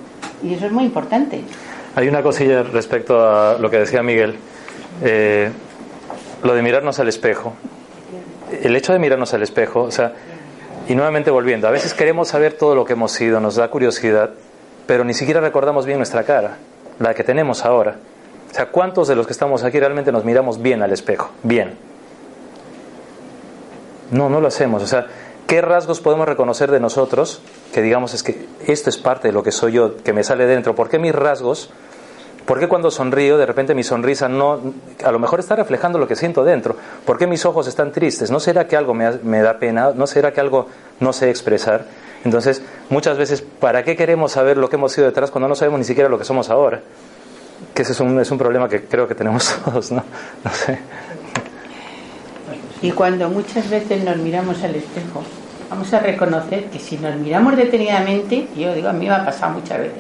Y eso es muy importante. Hay una cosilla respecto a lo que decía Miguel, eh, lo de mirarnos al espejo. El hecho de mirarnos al espejo, o sea, y nuevamente volviendo, a veces queremos saber todo lo que hemos sido, nos da curiosidad, pero ni siquiera recordamos bien nuestra cara, la que tenemos ahora. O sea, ¿cuántos de los que estamos aquí realmente nos miramos bien al espejo? Bien. No, no lo hacemos. O sea, ¿qué rasgos podemos reconocer de nosotros que digamos es que esto es parte de lo que soy yo, que me sale dentro? ¿Por qué mis rasgos? ¿Por qué cuando sonrío, de repente mi sonrisa no, a lo mejor está reflejando lo que siento dentro? ¿Por qué mis ojos están tristes? ¿No será que algo me, me da pena? ¿No será que algo no sé expresar? Entonces, muchas veces, ¿para qué queremos saber lo que hemos sido detrás cuando no sabemos ni siquiera lo que somos ahora? Que ese es un, es un problema que creo que tenemos todos, ¿no? No sé. Y cuando muchas veces nos miramos al espejo, vamos a reconocer que si nos miramos detenidamente, yo digo, a mí me ha pasado muchas veces,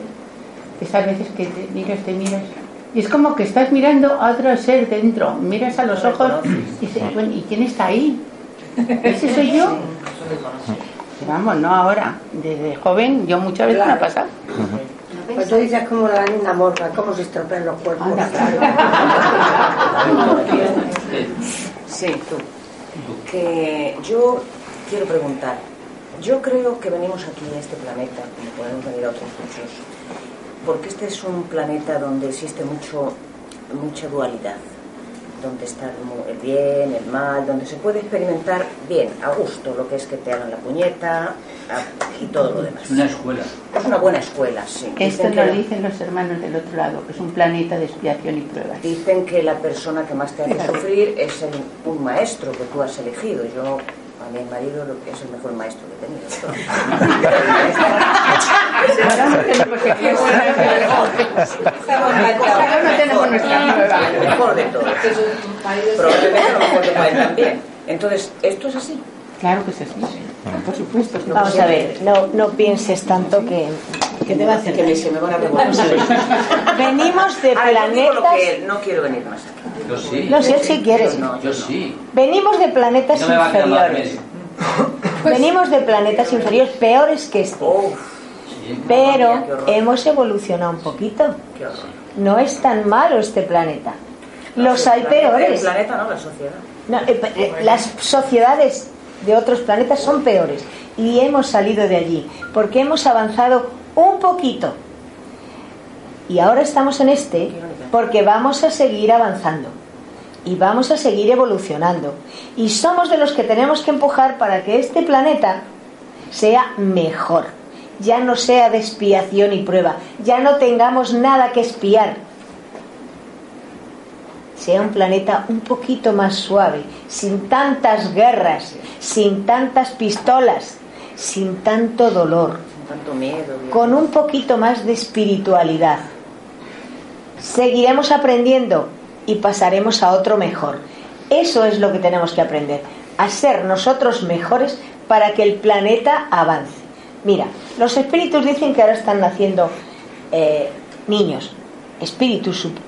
esas veces que te miras, te miras, y es como que estás mirando a otro ser dentro, miras a los ojos y dices, bueno, ¿y quién está ahí? ¿Ese soy yo? Y vamos, no ahora, desde joven yo muchas veces me ha pasado. Pues tú dices como la niña morra, cómo se estropean los cuerpos. Sí, tú. Que yo quiero preguntar. Yo creo que venimos aquí a este planeta, como podemos venir a otros muchos, porque este es un planeta donde existe mucho, mucha dualidad. donde está el bien, el mal, donde se puede experimentar bien, a gusto, lo que es que te hagan la puñeta y todo lo demás. Es una escuela. Es una buena escuela, sí. Esto lo dicen los hermanos del otro lado, que es un planeta de expiación y pruebas. Dicen que la persona que más te hace sufrir es un maestro que tú has elegido. Yo mi marido es el mejor maestro que he tenido. no tenemos nuestra El mejor de todos. Probablemente lo mejor de él también. Entonces, ¿esto es así? Claro que es así, por supuesto. Vamos a ver, no, no pienses tanto que, que te va a hacer que me, se me van a revolver. Venimos de lo planetas. que no quiero venir más aquí. Yo sí. No sé si quieres. Yo sí. Venimos de planetas No me inferiores. remedio. Venimos de planetas inferiores peores que este. Pero hemos evolucionado un poquito. No es tan malo este planeta. Los hay El peores. planeta no, la sociedad. No, eh, eh, las sociedades de otros planetas son peores y hemos salido de allí porque hemos avanzado un poquito y ahora estamos en este porque vamos a seguir avanzando y vamos a seguir evolucionando. Y somos de los que tenemos que empujar para que este planeta sea mejor. Ya no sea de expiación y prueba. Ya no tengamos nada que espiar. Sea un planeta un poquito más suave, sin tantas guerras, sin tantas pistolas, sin tanto dolor, Tanto miedo. con un poquito más de espiritualidad. Seguiremos aprendiendo y pasaremos a otro mejor. Eso es lo que tenemos que aprender, a ser nosotros mejores para que el planeta avance. Mira, los espíritus dicen que ahora están naciendo eh, niños, espíritus sup-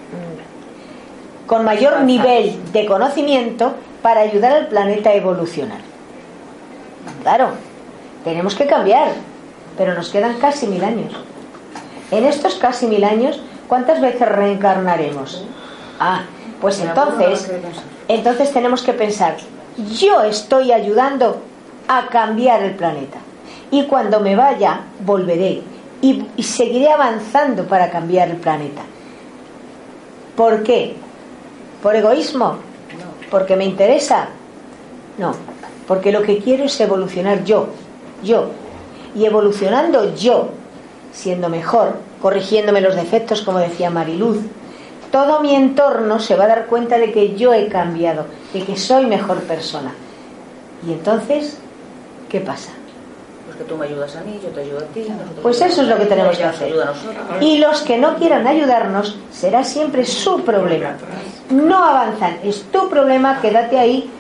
con mayor nivel de conocimiento para ayudar al planeta a evolucionar. Claro, tenemos que cambiar, pero nos quedan casi mil años. En estos casi mil años, ¿cuántas veces reencarnaremos? Ah, pues entonces, entonces tenemos que pensar, yo estoy ayudando a cambiar el planeta. Y cuando me vaya, volveré. Y, y seguiré avanzando para cambiar el planeta. ¿Por qué? ¿Por egoísmo? ¿Porque me interesa? No, porque lo que quiero es evolucionar yo, yo. Y evolucionando yo, siendo mejor, corrigiéndome los defectos, como decía Mariluz, todo mi entorno se va a dar cuenta de que yo he cambiado, de que soy mejor persona. Y entonces, ¿qué pasa? Pues que tú me ayudas a mí, yo te ayudo a ti. nosotros Pues eso es lo que tenemos que hacer. Y los que no quieran ayudarnos será siempre su problema. No avanzan, es tu problema, quédate ahí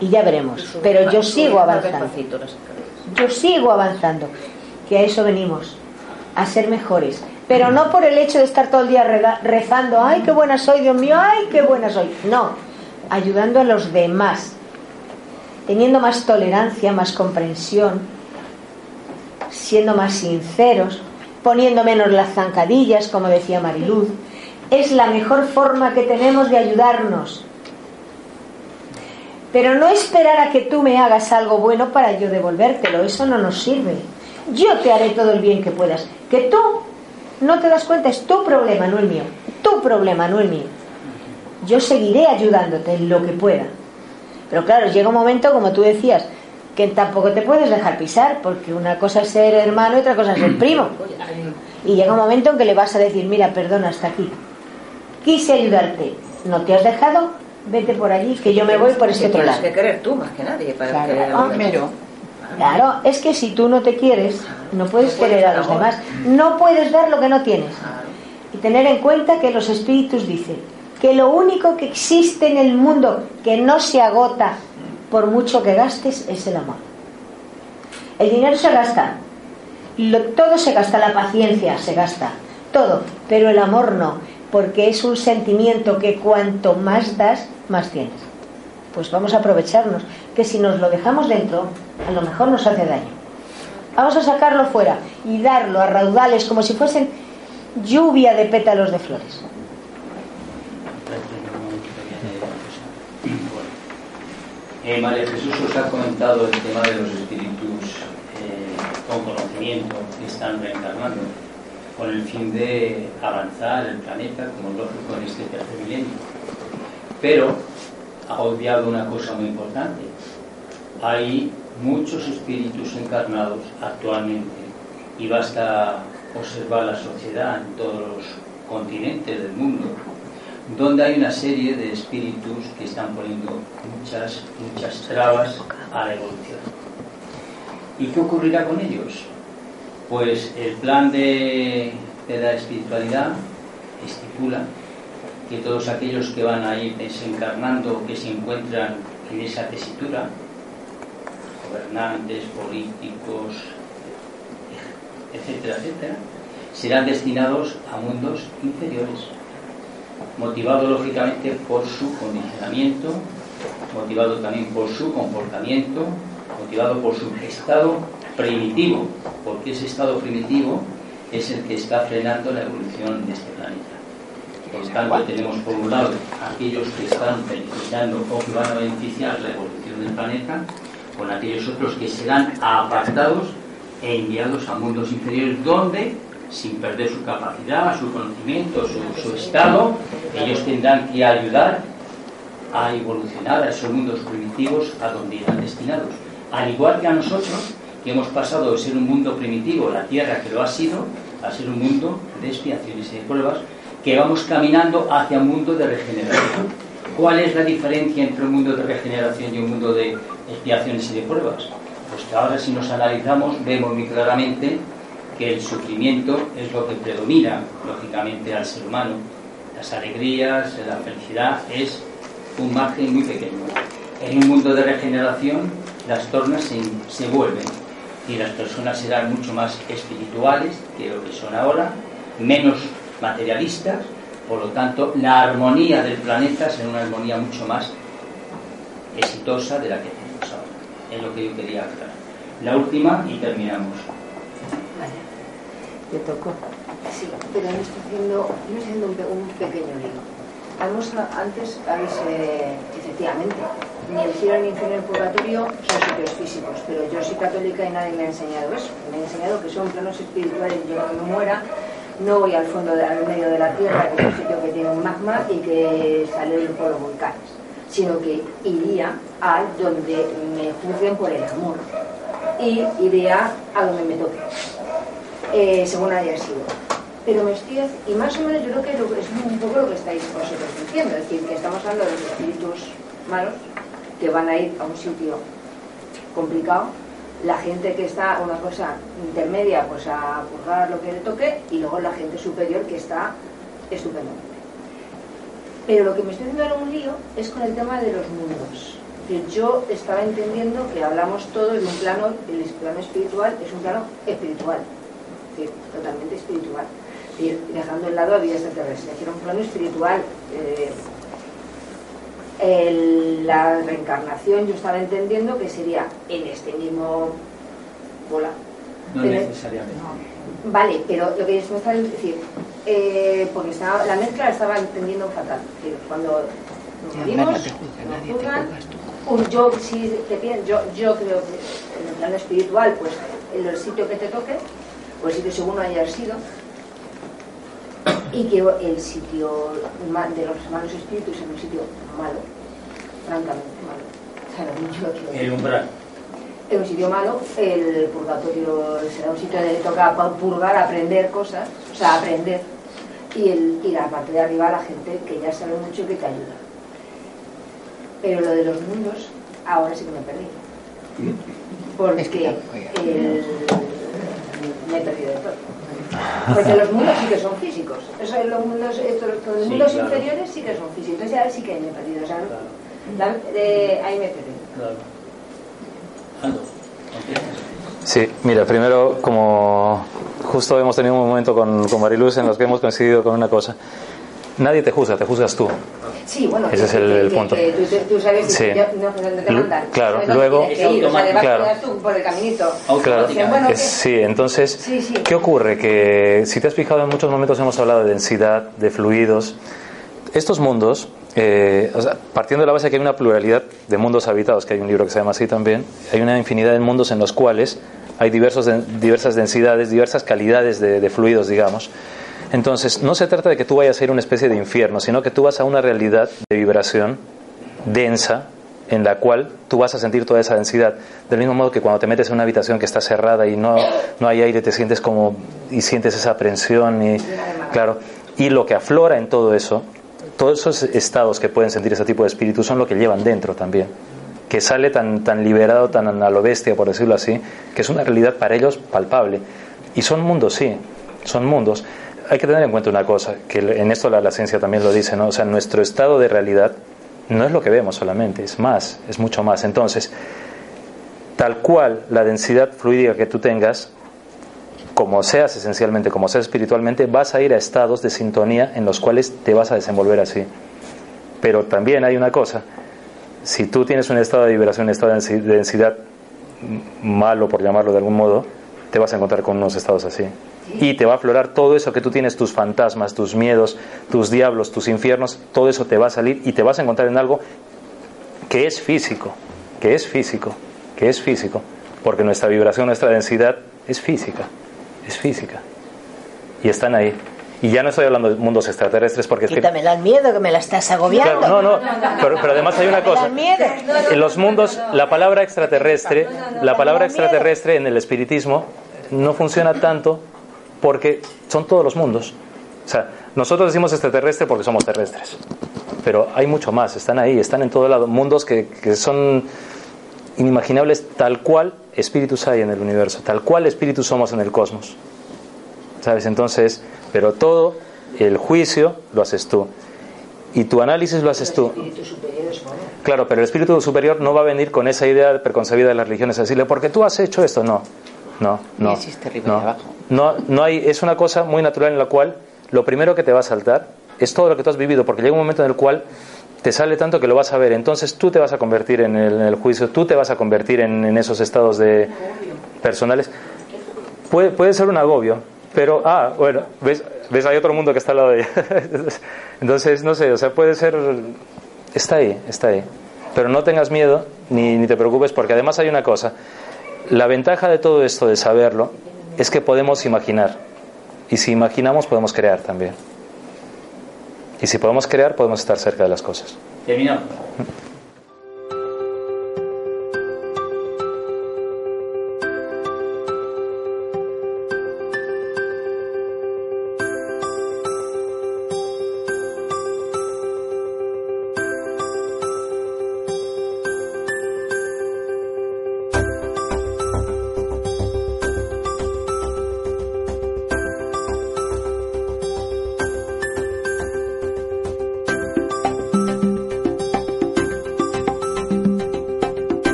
y ya veremos. Pero yo sigo avanzando. Yo sigo avanzando, que a eso venimos, a ser mejores. Pero no por el hecho de estar todo el día rezando, ay, qué buena soy, Dios mío, ay, qué buena soy. No, ayudando a los demás, teniendo más tolerancia, más comprensión, siendo más sinceros, poniendo menos las zancadillas, como decía Mariluz. Es la mejor forma que tenemos de ayudarnos. Pero no esperar a que tú me hagas algo bueno para yo devolvértelo, eso no nos sirve. Yo te haré todo el bien que puedas. Que tú no te das cuenta, es tu problema, no el mío. Tu problema, no el mío. Yo seguiré ayudándote en lo que pueda. Pero claro, llega un momento, como tú decías, que tampoco te puedes dejar pisar, porque una cosa es ser hermano y otra cosa es ser primo. Y llega un momento en que le vas a decir, mira, perdona, hasta aquí. Quise ayudarte, no te has dejado, vete por allí, que yo me voy por este otro Tienes lado. que querer tú más que nadie para Claro. querer Claro, es que si tú no te quieres, no puedes querer a los demás. No puedes dar lo que no tienes. Y tener en cuenta que los espíritus dicen que lo único que existe en el mundo que no se agota por mucho que gastes es el amor. El dinero se gasta, lo- todo se gasta, la paciencia se gasta, todo, pero el amor no, porque es un sentimiento que cuanto más das, más tienes. Pues vamos a aprovecharnos, que si nos lo dejamos dentro, a lo mejor nos hace daño. Vamos a sacarlo fuera y darlo a raudales como si fuesen lluvia de pétalos de flores. Eh, María Jesús os ha comentado el tema de los espíritus eh, con conocimiento que están reencarnando con el fin de avanzar el planeta como lógico en este tercer milenio. Pero ha obviado una cosa muy importante. Hay muchos espíritus encarnados actualmente y basta observar la sociedad en todos los continentes del mundo donde hay una serie de espíritus que están poniendo muchas, muchas trabas a la evolución. ¿Y qué ocurrirá con ellos? Pues el plan de, la espiritualidad estipula que todos aquellos que van a ir desencarnando, que se encuentran en esa tesitura, gobernantes, políticos, etcétera, etcétera, serán destinados a mundos inferiores, motivado lógicamente por su condicionamiento, motivado también por su comportamiento, motivado por su estado primitivo, porque ese estado primitivo es el que está frenando la evolución de este planeta. Por tanto, tenemos por un lado aquellos que están beneficiando o que van a beneficiar la evolución del planeta, con aquellos otros que serán apartados e enviados a mundos inferiores donde sin perder su capacidad, su conocimiento, su, estado, ellos tendrán que ayudar a evolucionar a esos mundos primitivos a donde irán destinados. Al igual que a nosotros, que hemos pasado de ser un mundo primitivo, la Tierra que lo ha sido, a ser un mundo de expiaciones y de pruebas, que vamos caminando hacia un mundo de regeneración. ¿Cuál es la diferencia entre un mundo de regeneración y un mundo de expiaciones y de pruebas? Pues que ahora si nos analizamos vemos muy claramente que el sufrimiento es lo que predomina, lógicamente, al ser humano. Las alegrías, la felicidad es un margen muy pequeño. En un mundo de regeneración, las tornas se, se vuelven y las personas serán mucho más espirituales que lo que son ahora, menos materialistas, por lo tanto, la armonía del planeta será una armonía mucho más exitosa de la que. Es lo que yo quería aclarar. La última y terminamos. Te tocó. Sí, pero me estoy haciendo, estoy haciendo un, pequeño lío. Vamos antes, habéis, eh, efectivamente, ni el cielo ni el infierno purgatorio son sitios físicos, pero yo soy católica y nadie me ha enseñado eso. Me ha enseñado que son planos espirituales yo cuando muera no voy al fondo, al medio de la tierra, que es un sitio que tiene un magma y que sale del polo volcanes, sino que iría a donde me juzguen por el amor y iría a donde me toque eh, según haya sido. Pero me estoy, y más o menos yo creo que es un poco lo que estáis vosotros diciendo, es decir, que estamos hablando de los espíritus malos que van a ir a un sitio complicado, la gente que está una cosa intermedia, pues a juzgar lo que le toque, y luego la gente superior que está estupendamente. Pero lo que me estoy haciendo un lío es con el tema de los mundos. Yo estaba entendiendo que hablamos todos de un plano, el plano espiritual es un plano espiritual, totalmente espiritual. Y dejando el lado a vida extraterrestre, que era un plano espiritual. Eh, la reencarnación yo estaba entendiendo que sería en este mismo bola. No necesariamente. Vale, pero lo que yo estaba decir, eh, porque estaba, la mezcla la estaba entendiendo fatal. Cuando nos morimos, nos juzgan, un yo, si te piden, yo, yo creo que en el plano espiritual, pues en el sitio que te toque, o el sitio según haya sido, y que el sitio de los malos espíritus es un sitio malo, francamente malo. el umbral. En un sitio malo, el purgatorio será un sitio donde toca purgar, aprender cosas, o sea, aprender. Y, el, y la parte de arriba la gente que ya sabe mucho y que te ayuda. Pero lo de los mundos, ahora sí que me he perdido. Porque el, me he perdido de todo. Porque los mundos sí que son físicos. O sea, los mundos, estos, los sí, mundos claro. inferiores sí que son físicos. Entonces ya sí que me he perdido. O sea, claro. la, de, ahí me he perdido. Claro. Sí, mira, primero, como justo hemos tenido un momento con, con Mariluz en los que hemos coincidido con una cosa. Nadie te juzga, te juzgas tú. Sí, bueno, ese es el, el punto. Que, que tú, tú, sabes sí. yo, no, dónde te mandan. Claro, luego. Ir, o sea, claro. a tú por el caminito. Claro, bueno, sí, entonces, sí, sí. ¿qué ocurre? Que si te has fijado en muchos momentos hemos hablado de densidad, de fluidos. Estos mundos, eh, partiendo de la base que hay una pluralidad de mundos habitados, que hay un libro que se llama así también, hay una infinidad de mundos en los cuales hay diversos, diversas densidades, diversas calidades de, de fluidos, digamos. Entonces, no se trata de que tú vayas a ir a una especie de infierno, sino que tú vas a una realidad de vibración densa en la cual tú vas a sentir toda esa densidad. Del mismo modo que cuando te metes en una habitación que está cerrada y no, no hay aire, te sientes como y sientes esa aprensión y claro, y lo que aflora en todo eso, todos esos estados que pueden sentir ese tipo de espíritu son lo que llevan dentro también, que sale tan tan liberado, tan a lo bestia por decirlo así, que es una realidad para ellos palpable. Y son mundos, sí, son mundos. Hay que tener en cuenta una cosa, que en esto la, la ciencia también lo dice, ¿no? O sea, nuestro estado de realidad no es lo que vemos solamente, es más, es mucho más. Entonces, tal cual la densidad fluídica que tú tengas, como seas esencialmente, como seas espiritualmente, vas a ir a estados de sintonía en los cuales te vas a desenvolver así. Pero también hay una cosa, si tú tienes un estado de vibración, un estado de densidad malo, por llamarlo de algún modo, te vas a encontrar con unos estados así y te va a aflorar todo eso que tú tienes, tus fantasmas, tus miedos, tus diablos, tus infiernos, todo eso te va a salir y te vas a encontrar en algo que es físico, que es físico, que es físico, porque nuestra vibración, nuestra densidad es física, es física. Y están ahí. Y ya no estoy hablando de mundos extraterrestres porque... Quítame el miedo que me la estás agobiando. no, no, pero, pero, además hay una cosa. En los mundos, la palabra extraterrestre, la palabra extraterrestre en el espiritismo no funciona tanto porque son todos los mundos. O sea, nosotros decimos extraterrestre porque somos terrestres, pero hay mucho más, están ahí, están en todo lado, mundos que, que son inimaginables tal cual espíritus hay en el universo, tal cual espíritus somos en el cosmos. ¿Sabes? Entonces, pero todo el juicio lo haces tú. Y tu análisis lo haces tú. Claro, pero el espíritu superior no va a venir con esa idea preconcebida de las religiones, a decirle, porque tú has hecho esto. No, no, no. no. No, no hay, es una cosa muy natural en la cual lo primero que te va a saltar es todo lo que tú has vivido, porque llega un momento en el cual te sale tanto que lo vas a ver. Entonces tú te vas a convertir en el, juicio, tú te vas a convertir en, esos estados de personales. Puede, puede ser un agobio, pero, ah, bueno, ves, ves, hay otro mundo que está al lado de ella. Entonces, no sé, o sea, puede ser, está ahí, está ahí. Pero no tengas miedo ni, ni te preocupes, porque además hay una cosa. La ventaja de todo esto, de saberlo, es que podemos imaginar. Y si imaginamos, podemos crear también. Y si podemos crear, podemos estar cerca de las cosas.